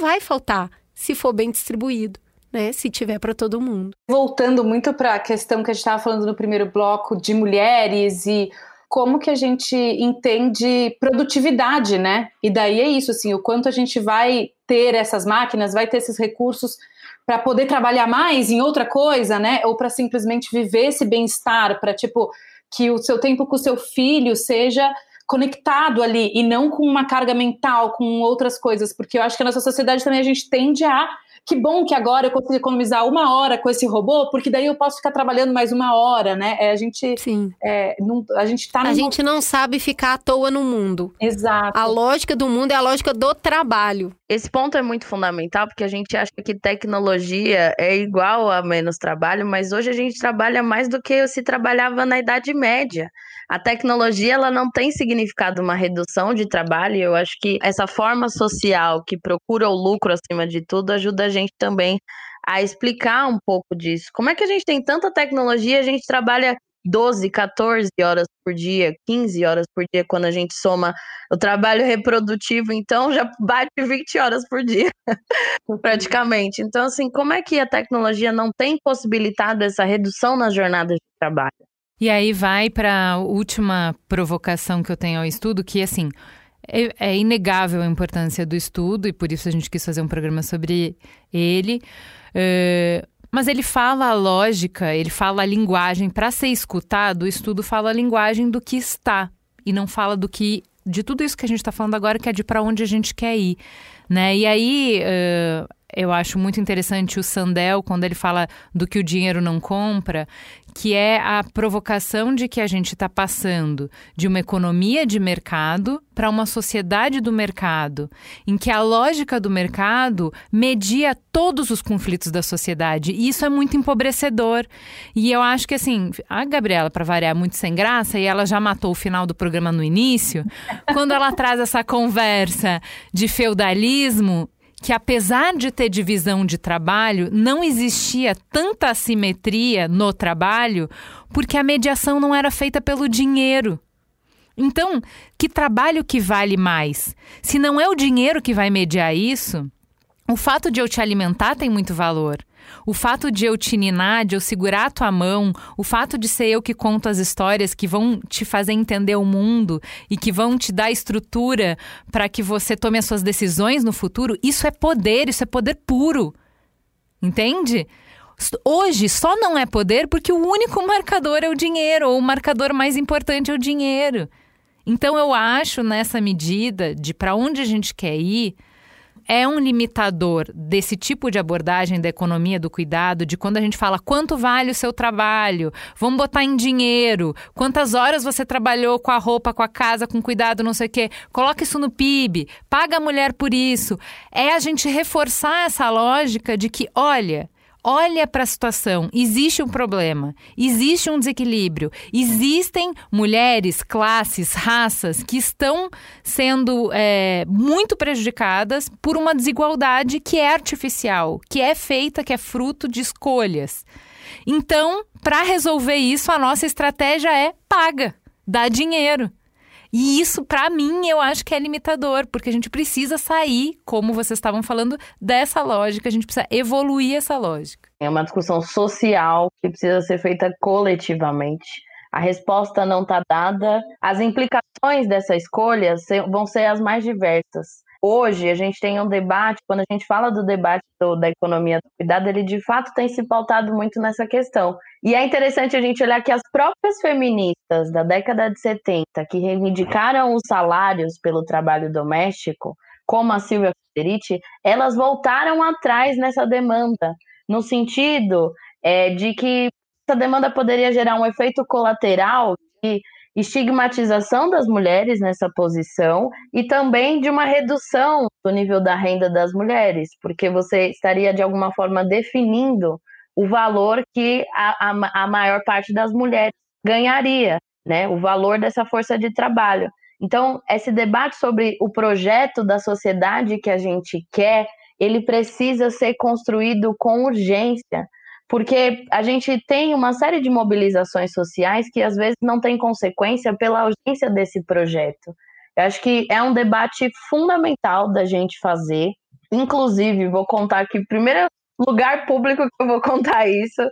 vai faltar se for bem distribuído. Né, se tiver para todo mundo. Voltando muito para a questão que a gente estava falando no primeiro bloco de mulheres e como que a gente entende produtividade, né? E daí é isso, assim, o quanto a gente vai ter essas máquinas, vai ter esses recursos para poder trabalhar mais em outra coisa, né? Ou para simplesmente viver esse bem-estar, para tipo que o seu tempo com o seu filho seja conectado ali e não com uma carga mental, com outras coisas, porque eu acho que a nossa sociedade também a gente tende a que bom que agora eu consigo economizar uma hora com esse robô, porque daí eu posso ficar trabalhando mais uma hora, né? É, a gente, Sim. É, não, a gente tá A gente não sabe ficar à toa no mundo. Exato. A lógica do mundo é a lógica do trabalho. Esse ponto é muito fundamental, porque a gente acha que tecnologia é igual a menos trabalho, mas hoje a gente trabalha mais do que se trabalhava na Idade Média. A tecnologia ela não tem significado uma redução de trabalho, eu acho que essa forma social que procura o lucro acima de tudo ajuda a gente também a explicar um pouco disso. Como é que a gente tem tanta tecnologia, a gente trabalha 12, 14 horas por dia, 15 horas por dia, quando a gente soma o trabalho reprodutivo, então já bate 20 horas por dia, praticamente. Então, assim, como é que a tecnologia não tem possibilitado essa redução nas jornadas de trabalho? E aí vai para a última provocação que eu tenho ao estudo, que assim, é, é, inegável a importância do estudo, e por isso a gente quis fazer um programa sobre ele. Uh, mas ele fala a lógica, ele fala a linguagem. Para ser escutado, o estudo fala a linguagem do que está, e não fala do que. de tudo isso que a gente está falando agora, que é de para onde a gente quer ir. Né? E aí, uh, eu acho muito interessante o Sandel, quando ele fala do que o dinheiro não compra, que é a provocação de que a gente está passando de uma economia de mercado para uma sociedade do mercado, em que a lógica do mercado media todos os conflitos da sociedade. E isso é muito empobrecedor. E eu acho que, assim, a Gabriela, para variar, muito sem graça, e ela já matou o final do programa no início, quando ela traz essa conversa de feudalismo, que apesar de ter divisão de trabalho, não existia tanta assimetria no trabalho, porque a mediação não era feita pelo dinheiro. Então, que trabalho que vale mais? Se não é o dinheiro que vai mediar isso, o fato de eu te alimentar tem muito valor. O fato de eu te ninar, de eu segurar a tua mão, o fato de ser eu que conto as histórias que vão te fazer entender o mundo e que vão te dar estrutura para que você tome as suas decisões no futuro, isso é poder, isso é poder puro. Entende? Hoje só não é poder porque o único marcador é o dinheiro, ou o marcador mais importante é o dinheiro. Então eu acho nessa medida de para onde a gente quer ir, é um limitador desse tipo de abordagem da economia do cuidado, de quando a gente fala quanto vale o seu trabalho, vamos botar em dinheiro, quantas horas você trabalhou com a roupa, com a casa, com cuidado, não sei o quê, coloca isso no PIB, paga a mulher por isso. É a gente reforçar essa lógica de que, olha, olha para a situação, existe um problema, existe um desequilíbrio, existem mulheres, classes, raças que estão sendo é, muito prejudicadas por uma desigualdade que é artificial, que é feita, que é fruto de escolhas. Então, para resolver isso, a nossa estratégia é paga, dá dinheiro. E isso, para mim, eu acho que é limitador, porque a gente precisa sair, como vocês estavam falando, dessa lógica, a gente precisa evoluir essa lógica. É uma discussão social que precisa ser feita coletivamente. A resposta não está dada, as implicações dessa escolha vão ser as mais diversas. Hoje a gente tem um debate, quando a gente fala do debate do, da economia do cuidado, ele de fato tem se pautado muito nessa questão. E é interessante a gente olhar que as próprias feministas da década de 70, que reivindicaram os salários pelo trabalho doméstico, como a Silvia Federici, elas voltaram atrás nessa demanda, no sentido é, de que essa demanda poderia gerar um efeito colateral estigmatização das mulheres nessa posição e também de uma redução do nível da renda das mulheres, porque você estaria de alguma forma definindo o valor que a, a, a maior parte das mulheres ganharia, né? O valor dessa força de trabalho. Então, esse debate sobre o projeto da sociedade que a gente quer, ele precisa ser construído com urgência, porque a gente tem uma série de mobilizações sociais que às vezes não tem consequência pela urgência desse projeto. Eu acho que é um debate fundamental da gente fazer. Inclusive, vou contar aqui, primeiro lugar público que eu vou contar isso,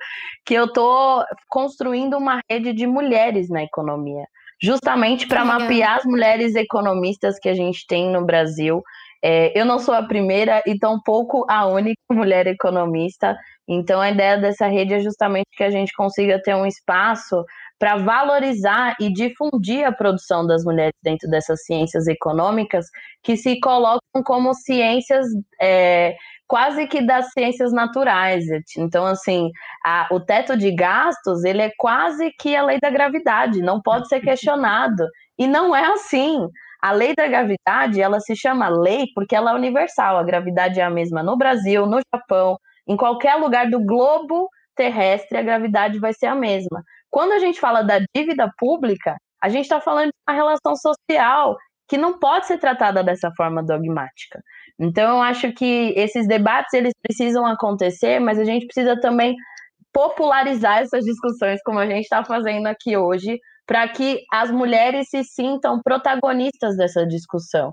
que eu estou construindo uma rede de mulheres na economia, justamente para mapear as mulheres economistas que a gente tem no Brasil. É, eu não sou a primeira e tampouco a única mulher economista. Então, a ideia dessa rede é justamente que a gente consiga ter um espaço para valorizar e difundir a produção das mulheres dentro dessas ciências econômicas que se colocam como ciências é, quase que das ciências naturais. Então, assim, a, o teto de gastos ele é quase que a lei da gravidade, não pode ser questionado. E não é assim. A lei da gravidade, ela se chama lei porque ela é universal. A gravidade é a mesma no Brasil, no Japão, em qualquer lugar do globo terrestre, a gravidade vai ser a mesma. Quando a gente fala da dívida pública, a gente está falando de uma relação social que não pode ser tratada dessa forma dogmática. Então, eu acho que esses debates eles precisam acontecer, mas a gente precisa também popularizar essas discussões, como a gente está fazendo aqui hoje, para que as mulheres se sintam protagonistas dessa discussão.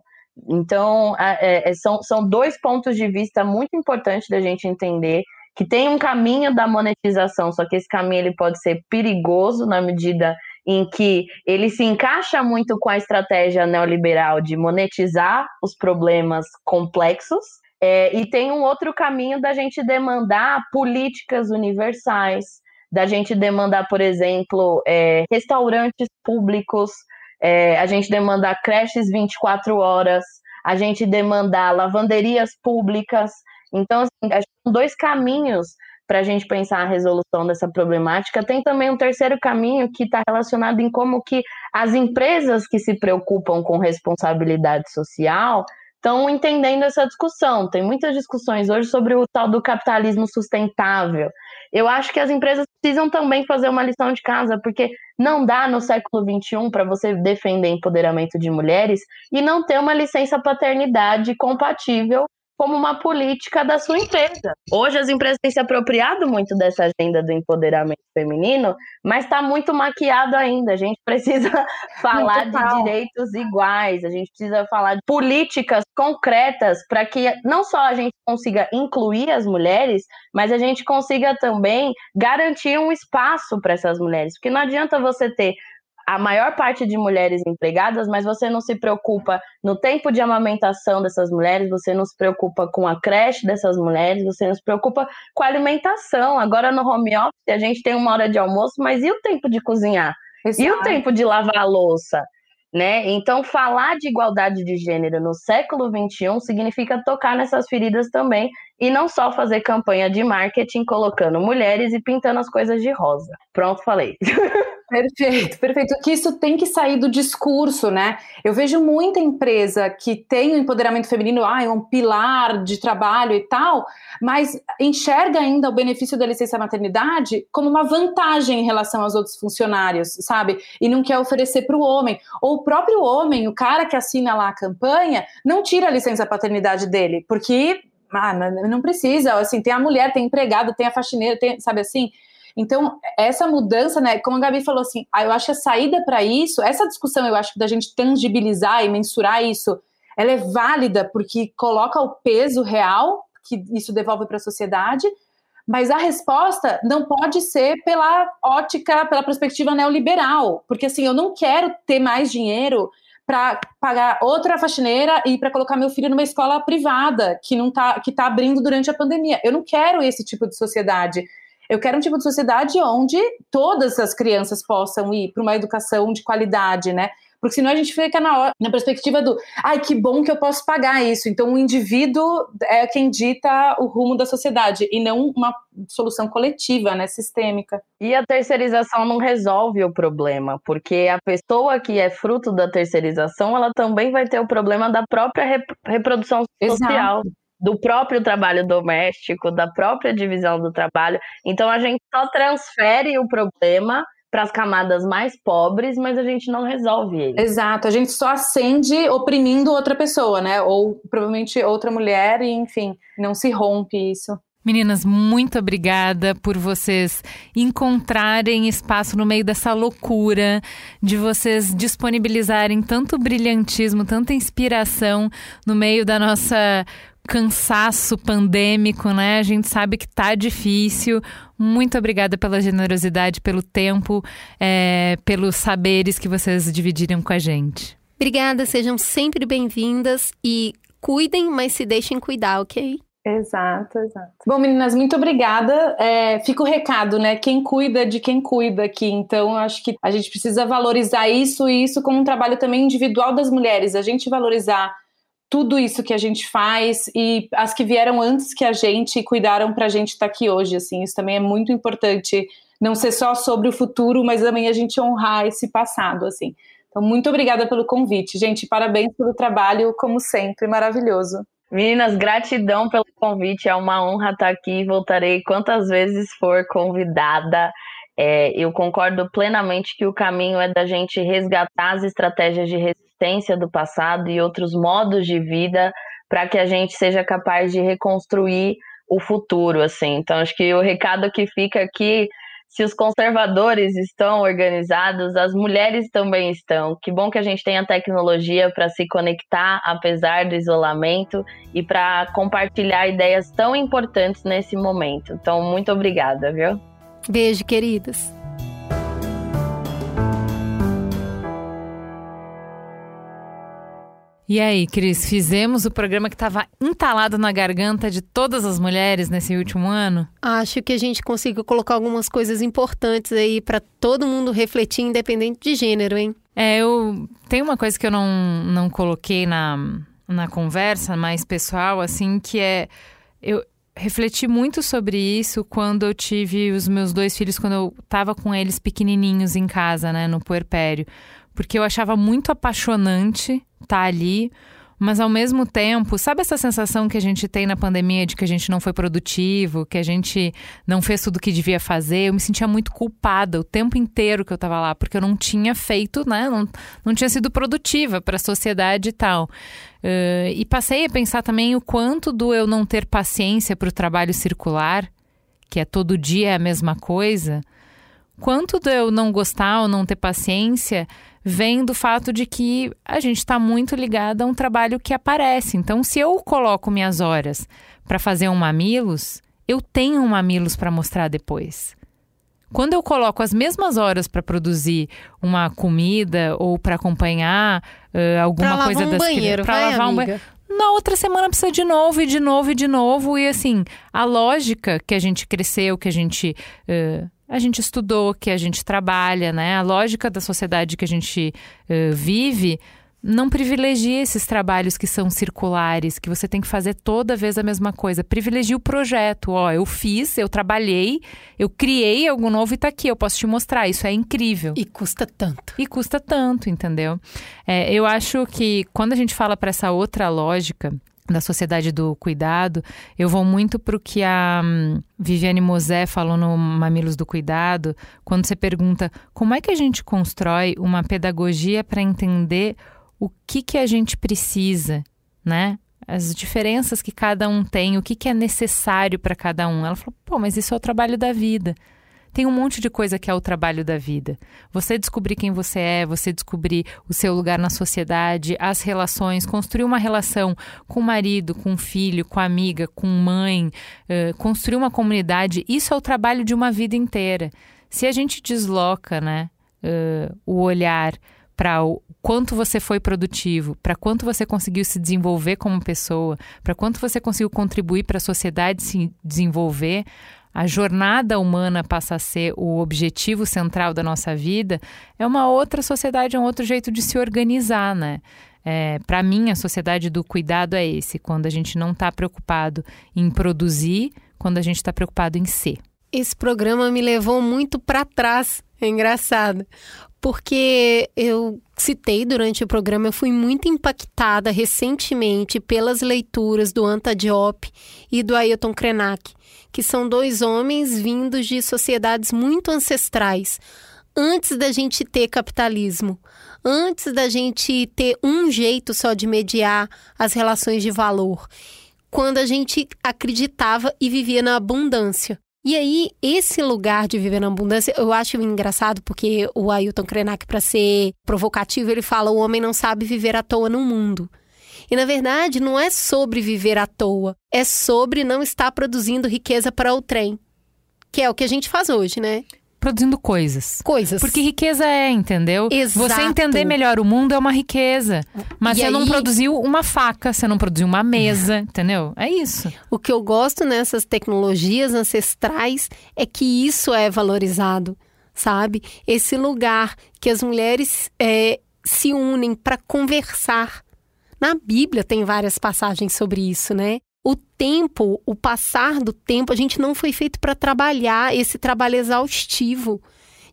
Então, é, é, são, são dois pontos de vista muito importantes da gente entender que tem um caminho da monetização, só que esse caminho ele pode ser perigoso na medida em que ele se encaixa muito com a estratégia neoliberal de monetizar os problemas complexos, é, e tem um outro caminho da gente demandar políticas universais, da gente demandar, por exemplo, é, restaurantes públicos, é, a gente demandar creches 24 horas, a gente demandar lavanderias públicas. Então, assim, são dois caminhos para a gente pensar a resolução dessa problemática. Tem também um terceiro caminho que está relacionado em como que as empresas que se preocupam com responsabilidade social estão entendendo essa discussão. Tem muitas discussões hoje sobre o tal do capitalismo sustentável. Eu acho que as empresas precisam também fazer uma lição de casa, porque não dá no século XXI para você defender empoderamento de mulheres e não ter uma licença paternidade compatível como uma política da sua empresa. Hoje as empresas têm se apropriado muito dessa agenda do empoderamento feminino, mas está muito maquiado ainda. A gente precisa falar de direitos iguais, a gente precisa falar de políticas concretas para que não só a gente consiga incluir as mulheres, mas a gente consiga também garantir um espaço para essas mulheres. Porque não adianta você ter a maior parte de mulheres empregadas, mas você não se preocupa no tempo de amamentação dessas mulheres, você não se preocupa com a creche dessas mulheres, você não se preocupa com a alimentação. Agora no home office a gente tem uma hora de almoço, mas e o tempo de cozinhar? Exato. E o tempo de lavar a louça? Né? Então, falar de igualdade de gênero no século XXI significa tocar nessas feridas também e não só fazer campanha de marketing colocando mulheres e pintando as coisas de rosa. Pronto, falei. Perfeito, perfeito. Que isso tem que sair do discurso, né? Eu vejo muita empresa que tem o empoderamento feminino, ah, é um pilar de trabalho e tal, mas enxerga ainda o benefício da licença maternidade como uma vantagem em relação aos outros funcionários, sabe? E não quer oferecer para o homem. Ou o próprio homem, o cara que assina lá a campanha, não tira a licença paternidade dele, porque ah, não precisa, assim, tem a mulher, tem empregado, tem a faxineira, tem, sabe assim? Então, essa mudança, né, como a Gabi falou assim, ah, eu acho que a saída para isso, essa discussão, eu acho que da gente tangibilizar e mensurar isso, ela é válida porque coloca o peso real que isso devolve para a sociedade, mas a resposta não pode ser pela ótica, pela perspectiva neoliberal, porque assim, eu não quero ter mais dinheiro para pagar outra faxineira e para colocar meu filho numa escola privada que não tá que tá abrindo durante a pandemia. Eu não quero esse tipo de sociedade. Eu quero um tipo de sociedade onde todas as crianças possam ir para uma educação de qualidade, né? Porque senão a gente fica na, na perspectiva do ai, que bom que eu posso pagar isso. Então o indivíduo é quem dita o rumo da sociedade e não uma solução coletiva, né, sistêmica. E a terceirização não resolve o problema, porque a pessoa que é fruto da terceirização, ela também vai ter o problema da própria reprodução social. Exato do próprio trabalho doméstico, da própria divisão do trabalho. Então a gente só transfere o problema para as camadas mais pobres, mas a gente não resolve ele. Exato, a gente só acende oprimindo outra pessoa, né? Ou provavelmente outra mulher, e enfim, não se rompe isso. Meninas, muito obrigada por vocês encontrarem espaço no meio dessa loucura, de vocês disponibilizarem tanto brilhantismo, tanta inspiração no meio da nossa cansaço pandêmico, né? A gente sabe que tá difícil. Muito obrigada pela generosidade, pelo tempo, é, pelos saberes que vocês dividiram com a gente. Obrigada, sejam sempre bem-vindas e cuidem, mas se deixem cuidar, ok? Exato, exato. Bom, meninas, muito obrigada. É, fica o recado, né? Quem cuida de quem cuida aqui. Então, acho que a gente precisa valorizar isso e isso como um trabalho também individual das mulheres. A gente valorizar tudo isso que a gente faz e as que vieram antes que a gente e cuidaram para a gente estar tá aqui hoje, assim, isso também é muito importante, não ser só sobre o futuro, mas também a gente honrar esse passado, assim. Então, muito obrigada pelo convite, gente, parabéns pelo trabalho, como sempre, maravilhoso. Meninas, gratidão pelo convite, é uma honra estar aqui, voltarei quantas vezes for convidada. É, eu concordo plenamente que o caminho é da gente resgatar as estratégias de resistência do passado e outros modos de vida para que a gente seja capaz de reconstruir o futuro, assim. Então, acho que o recado que fica aqui, se os conservadores estão organizados, as mulheres também estão. Que bom que a gente tem a tecnologia para se conectar, apesar do isolamento, e para compartilhar ideias tão importantes nesse momento. Então, muito obrigada, viu? Beijo, queridas. E aí, Cris, fizemos o programa que estava entalado na garganta de todas as mulheres nesse último ano? Acho que a gente conseguiu colocar algumas coisas importantes aí para todo mundo refletir, independente de gênero, hein? É, eu tem uma coisa que eu não, não coloquei na, na conversa mais pessoal, assim, que é eu refleti muito sobre isso quando eu tive os meus dois filhos, quando eu estava com eles pequenininhos em casa, né, no puerpério. Porque eu achava muito apaixonante estar tá ali, mas ao mesmo tempo, sabe essa sensação que a gente tem na pandemia de que a gente não foi produtivo, que a gente não fez tudo o que devia fazer? Eu me sentia muito culpada o tempo inteiro que eu estava lá, porque eu não tinha feito, né? Não, não tinha sido produtiva para a sociedade e tal. Uh, e passei a pensar também o quanto do eu não ter paciência para o trabalho circular, que é todo dia a mesma coisa, quanto do eu não gostar ou não ter paciência vem do fato de que a gente está muito ligado a um trabalho que aparece. Então, se eu coloco minhas horas para fazer um mamilos, eu tenho um mamilos para mostrar depois. Quando eu coloco as mesmas horas para produzir uma comida ou para acompanhar uh, alguma pra coisa um das banheiro, para lavar um amiga. banheiro, na outra semana precisa de novo e de novo e de novo e assim a lógica que a gente cresceu, que a gente uh, a gente estudou, que a gente trabalha, né? A lógica da sociedade que a gente uh, vive não privilegia esses trabalhos que são circulares, que você tem que fazer toda vez a mesma coisa. Privilegia o projeto. Ó, eu fiz, eu trabalhei, eu criei algo novo e tá aqui, eu posso te mostrar. Isso é incrível. E custa tanto. E custa tanto, entendeu? É, eu acho que quando a gente fala para essa outra lógica, da sociedade do cuidado, eu vou muito para o que a hum, Viviane Mosé falou no Mamilos do Cuidado, quando você pergunta como é que a gente constrói uma pedagogia para entender o que, que a gente precisa, né? As diferenças que cada um tem, o que, que é necessário para cada um. Ela falou, pô, mas isso é o trabalho da vida. Tem um monte de coisa que é o trabalho da vida. Você descobrir quem você é, você descobrir o seu lugar na sociedade, as relações, construir uma relação com o marido, com o filho, com a amiga, com mãe, uh, construir uma comunidade. Isso é o trabalho de uma vida inteira. Se a gente desloca, né, uh, o olhar para o quanto você foi produtivo, para quanto você conseguiu se desenvolver como pessoa, para quanto você conseguiu contribuir para a sociedade se desenvolver, a jornada humana passa a ser o objetivo central da nossa vida, é uma outra sociedade, é um outro jeito de se organizar, né? É, para mim, a sociedade do cuidado é esse, quando a gente não está preocupado em produzir, quando a gente está preocupado em ser. Esse programa me levou muito para trás, é engraçado, porque eu citei durante o programa, eu fui muito impactada recentemente pelas leituras do Anta Diop e do Ailton Krenak que são dois homens vindos de sociedades muito ancestrais, antes da gente ter capitalismo, antes da gente ter um jeito só de mediar as relações de valor, quando a gente acreditava e vivia na abundância. E aí, esse lugar de viver na abundância, eu acho engraçado porque o Ailton Krenak, para ser provocativo, ele fala: o homem não sabe viver à toa no mundo. E na verdade, não é sobre viver à toa, é sobre não estar produzindo riqueza para o trem, que é o que a gente faz hoje, né? Produzindo coisas. Coisas. Porque riqueza é, entendeu? Exato. Você entender melhor o mundo é uma riqueza. Mas E você não aí- produziu uma faca, você não produziu uma mesa, entendeu? É isso. O que eu gosto nessas tecnologias ancestrais é que isso é valorizado, sabe? Esse lugar que as mulheres é, se unem para conversar. Na Bíblia tem várias passagens sobre isso, né? O tempo, o passar do tempo, a gente não foi feito para trabalhar esse trabalho exaustivo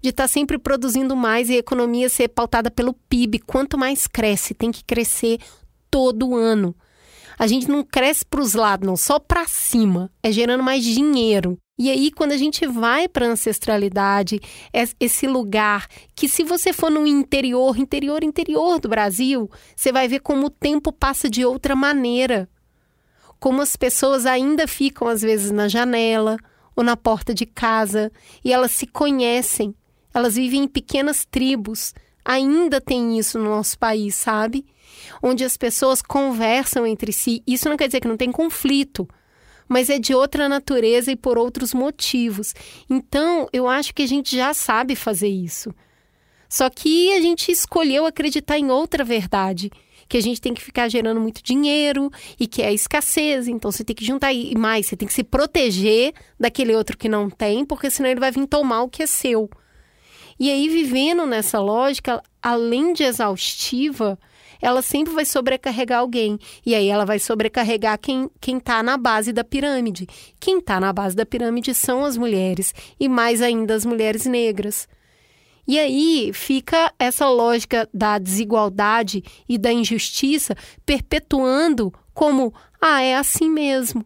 de estar sempre produzindo mais e a economia ser pautada pelo PIB. Quanto mais cresce, tem que crescer todo ano. A gente não cresce para os lados, não, só para cima. É gerando mais dinheiro. E aí, quando a gente vai para a ancestralidade, é esse lugar que, se você for no interior, interior, interior do Brasil, você vai ver como o tempo passa de outra maneira. Como as pessoas ainda ficam, às vezes, na janela ou na porta de casa e elas se conhecem. Elas vivem em pequenas tribos. Ainda tem isso no nosso país, sabe? Onde as pessoas conversam entre si. Isso não quer dizer que não tem conflito, mas é de outra natureza e por outros motivos. Então, eu acho que a gente já sabe fazer isso. Só que a gente escolheu acreditar em outra verdade, que a gente tem que ficar gerando muito dinheiro e que é escassez, então você tem que juntar e mais, você tem que se proteger daquele outro que não tem, porque senão ele vai vir tomar o que é seu. E aí, vivendo nessa lógica, além de exaustiva, ela sempre vai sobrecarregar alguém. E aí ela vai sobrecarregar quem quem está na base da pirâmide. Quem está na base da pirâmide são as mulheres e mais ainda as mulheres negras. E aí fica essa lógica da desigualdade e da injustiça perpetuando como ah, é assim mesmo.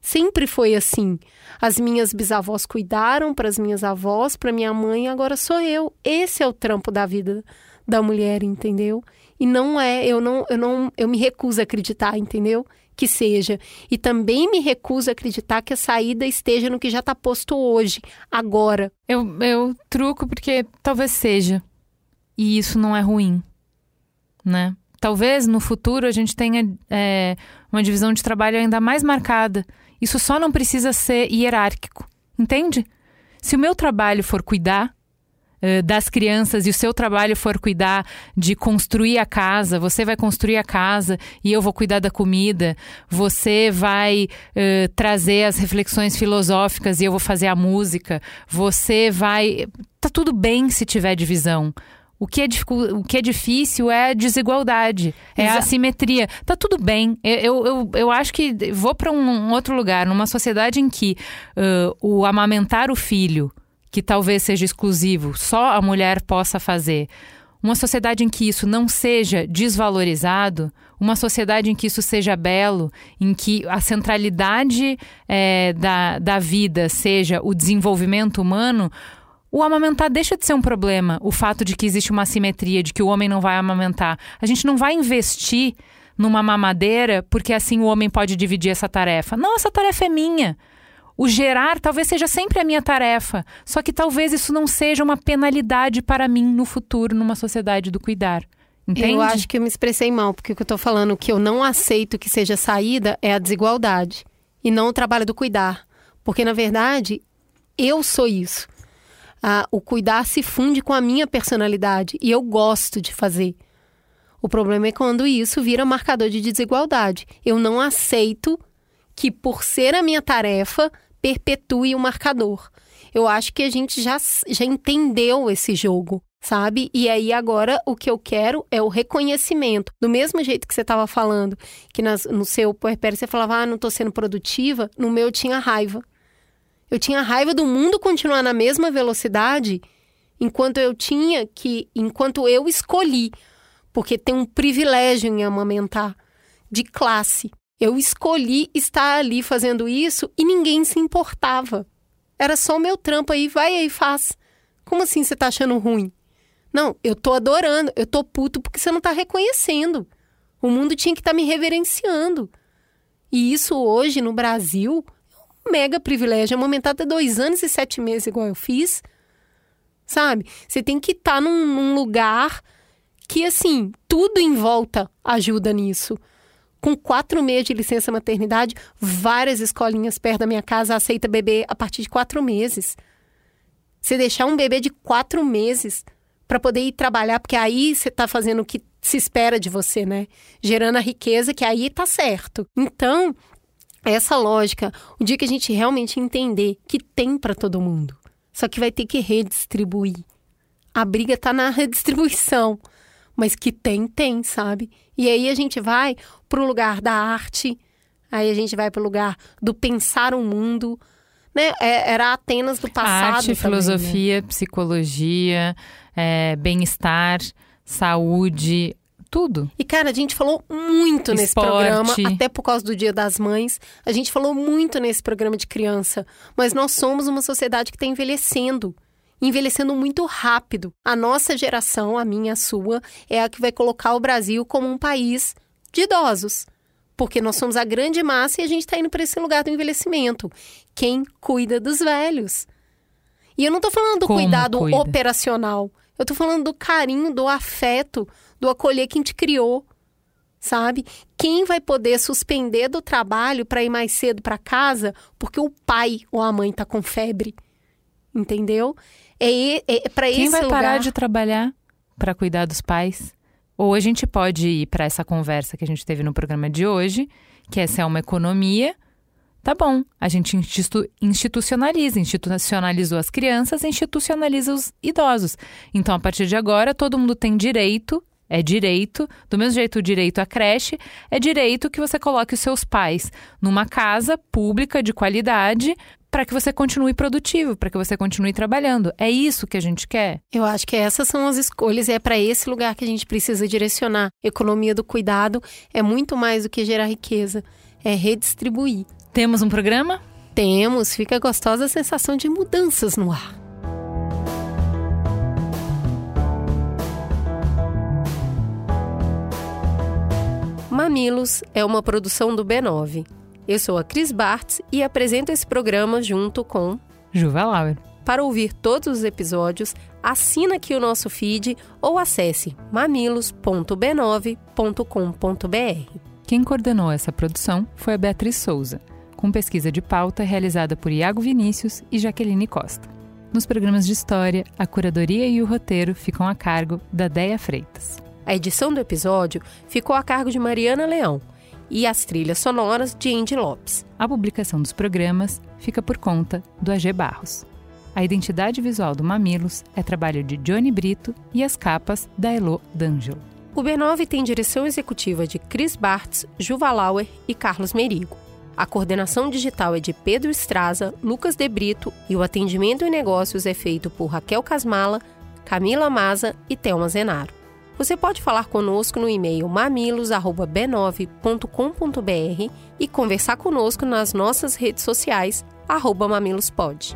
Sempre foi assim. As minhas bisavós cuidaram para as minhas avós, para minha mãe, agora sou eu. Esse é o trampo da vida da mulher, entendeu? E não é, eu não, eu não, eu me recuso a acreditar, entendeu? Que seja. E também me recuso a acreditar que a saída esteja no que já está posto hoje, agora. Eu, eu truco porque talvez seja. E isso não é ruim, né? Talvez no futuro a gente tenha é, uma divisão de trabalho ainda mais marcada isso só não precisa ser hierárquico, entende? Se o meu trabalho for cuidar das crianças e o seu trabalho for cuidar de construir a casa, você vai construir a casa e eu vou cuidar da comida, você vai uh, trazer as reflexões filosóficas e eu vou fazer a música, você vai. Tá tudo bem se tiver divisão. O que, é o que é difícil é a desigualdade, é Exato. a assimetria. Tá tudo bem. Eu, eu, eu acho que vou para um outro lugar, numa sociedade em que uh, o amamentar o filho, que talvez seja exclusivo, só a mulher possa fazer. Uma sociedade em que isso não seja desvalorizado, uma sociedade em que isso seja belo, em que a centralidade é, da, da vida seja o desenvolvimento humano, o amamentar deixa de ser um problema. O fato de que existe uma assimetria, de que o homem não vai amamentar. A gente não vai investir numa mamadeira porque assim o homem pode dividir essa tarefa. Não, essa tarefa é minha. O gerar talvez seja sempre a minha tarefa, só que talvez isso não seja uma penalidade para mim no futuro, numa sociedade do cuidar. Entende? Eu acho que eu me expressei mal, porque o que eu estou falando que eu não aceito que seja saída é a desigualdade e não o trabalho do cuidar. Porque, na verdade, eu sou isso ah, o cuidar se funde com a minha personalidade e eu gosto de fazer. O problema é quando isso vira marcador de desigualdade. Eu não aceito que, por ser a minha tarefa, perpetue o marcador. Eu acho que a gente já, já entendeu esse jogo, sabe? E aí agora o que eu quero é o reconhecimento. Do mesmo jeito que você estava falando, que nas, no seu puerpério você falava, ah, não estou sendo produtiva, no meu tinha raiva. Eu tinha raiva do mundo continuar na mesma velocidade enquanto eu tinha que, enquanto eu escolhi, porque tem um privilégio em amamentar de classe. Eu escolhi estar ali fazendo isso e ninguém se importava. Era só meu trampo aí, vai aí, faz. Como assim você tá achando ruim? Não, eu tô adorando, eu tô puto porque você não tá reconhecendo. O mundo tinha que estar tá me reverenciando. E isso hoje no Brasil mega privilégio. Amamentar até dois anos e sete meses, igual eu fiz. Sabe? Você tem que estar tá num, num lugar que, assim, tudo em volta ajuda nisso. Com quatro meses de licença maternidade, várias escolinhas perto da minha casa aceitam bebê a partir de quatro meses. Você deixar um bebê de quatro meses para poder ir trabalhar, porque aí você está fazendo o que se espera de você, né? Gerando a riqueza, que aí tá certo. Então, essa lógica, o dia que a gente realmente entender que tem para todo mundo, só que vai ter que redistribuir. A briga tá na redistribuição, mas que tem, tem, sabe? E aí a gente vai pro lugar da arte, aí a gente vai pro lugar do pensar o mundo, né? É, era Atenas do passado. Arte, também, filosofia, né? psicologia, é, bem-estar, saúde, tudo. E, cara, a gente falou muito Esporte. nesse programa, até por causa do Dia das Mães. A gente falou muito nesse programa de criança. Mas nós somos uma sociedade que está envelhecendo. Envelhecendo muito rápido. A nossa geração, a minha, a sua, é a que vai colocar o Brasil como um país de idosos. Porque nós somos a grande massa e a gente está indo para esse lugar do envelhecimento. Quem cuida dos velhos? E eu não estou falando do Como cuidado cuida? operacional. Eu estou falando do carinho, do afeto, do acolher quem te criou, sabe? Quem vai poder suspender do trabalho para ir mais cedo para casa porque o pai ou a mãe tá com febre? Entendeu? É, é, é para esse Quem vai lugar... parar de trabalhar para cuidar dos pais? Ou a gente pode ir para essa conversa que a gente teve no programa de hoje, que essa é uma economia. Tá bom, a gente institu institucionaliza, institucionalizou as crianças, institucionaliza os idosos. Então, a partir de agora, todo mundo tem direito É direito, do mesmo jeito o direito à creche, é direito que você coloque os seus pais numa casa pública de qualidade para que você continue produtivo, para que você continue trabalhando. É isso que a gente quer? Eu acho que essas são as escolhas e é para esse lugar que a gente precisa direcionar. Economia do cuidado é muito mais do que gerar riqueza, é redistribuir. Temos um programa? Temos, fica gostosa a sensação de mudanças no ar. Mamilos é uma produção do B9. Eu sou a Cris Bartz e apresento esse programa junto com Juva Lauer. Para ouvir todos os episódios, assina aqui o nosso feed ou acesse mamilos.b9.com.br. Quem coordenou essa produção foi a Beatriz Souza, com pesquisa de pauta realizada por Iago Vinícius e Jaqueline Costa. Nos programas de história, a curadoria e o roteiro ficam a cargo da Deia Freitas. A edição do episódio ficou a cargo de Mariana Leão e as trilhas sonoras de Andy Lopes. A publicação dos programas fica por conta do AG Barros. A identidade visual do Mamilos é trabalho de Johnny Brito e as capas da Elo D'Angelo. O B9 tem direção executiva de Chris Bartz, Juva Lauer e Carlos Merigo. A coordenação digital é de Pedro Estraza, Lucas De Brito e o atendimento em negócios é feito por Raquel Casmala, Camila Maza e Thelma Zenaro. Você pode falar conosco no e-mail mamilos@b9.com.br e conversar conosco nas nossas redes sociais @mamilospod.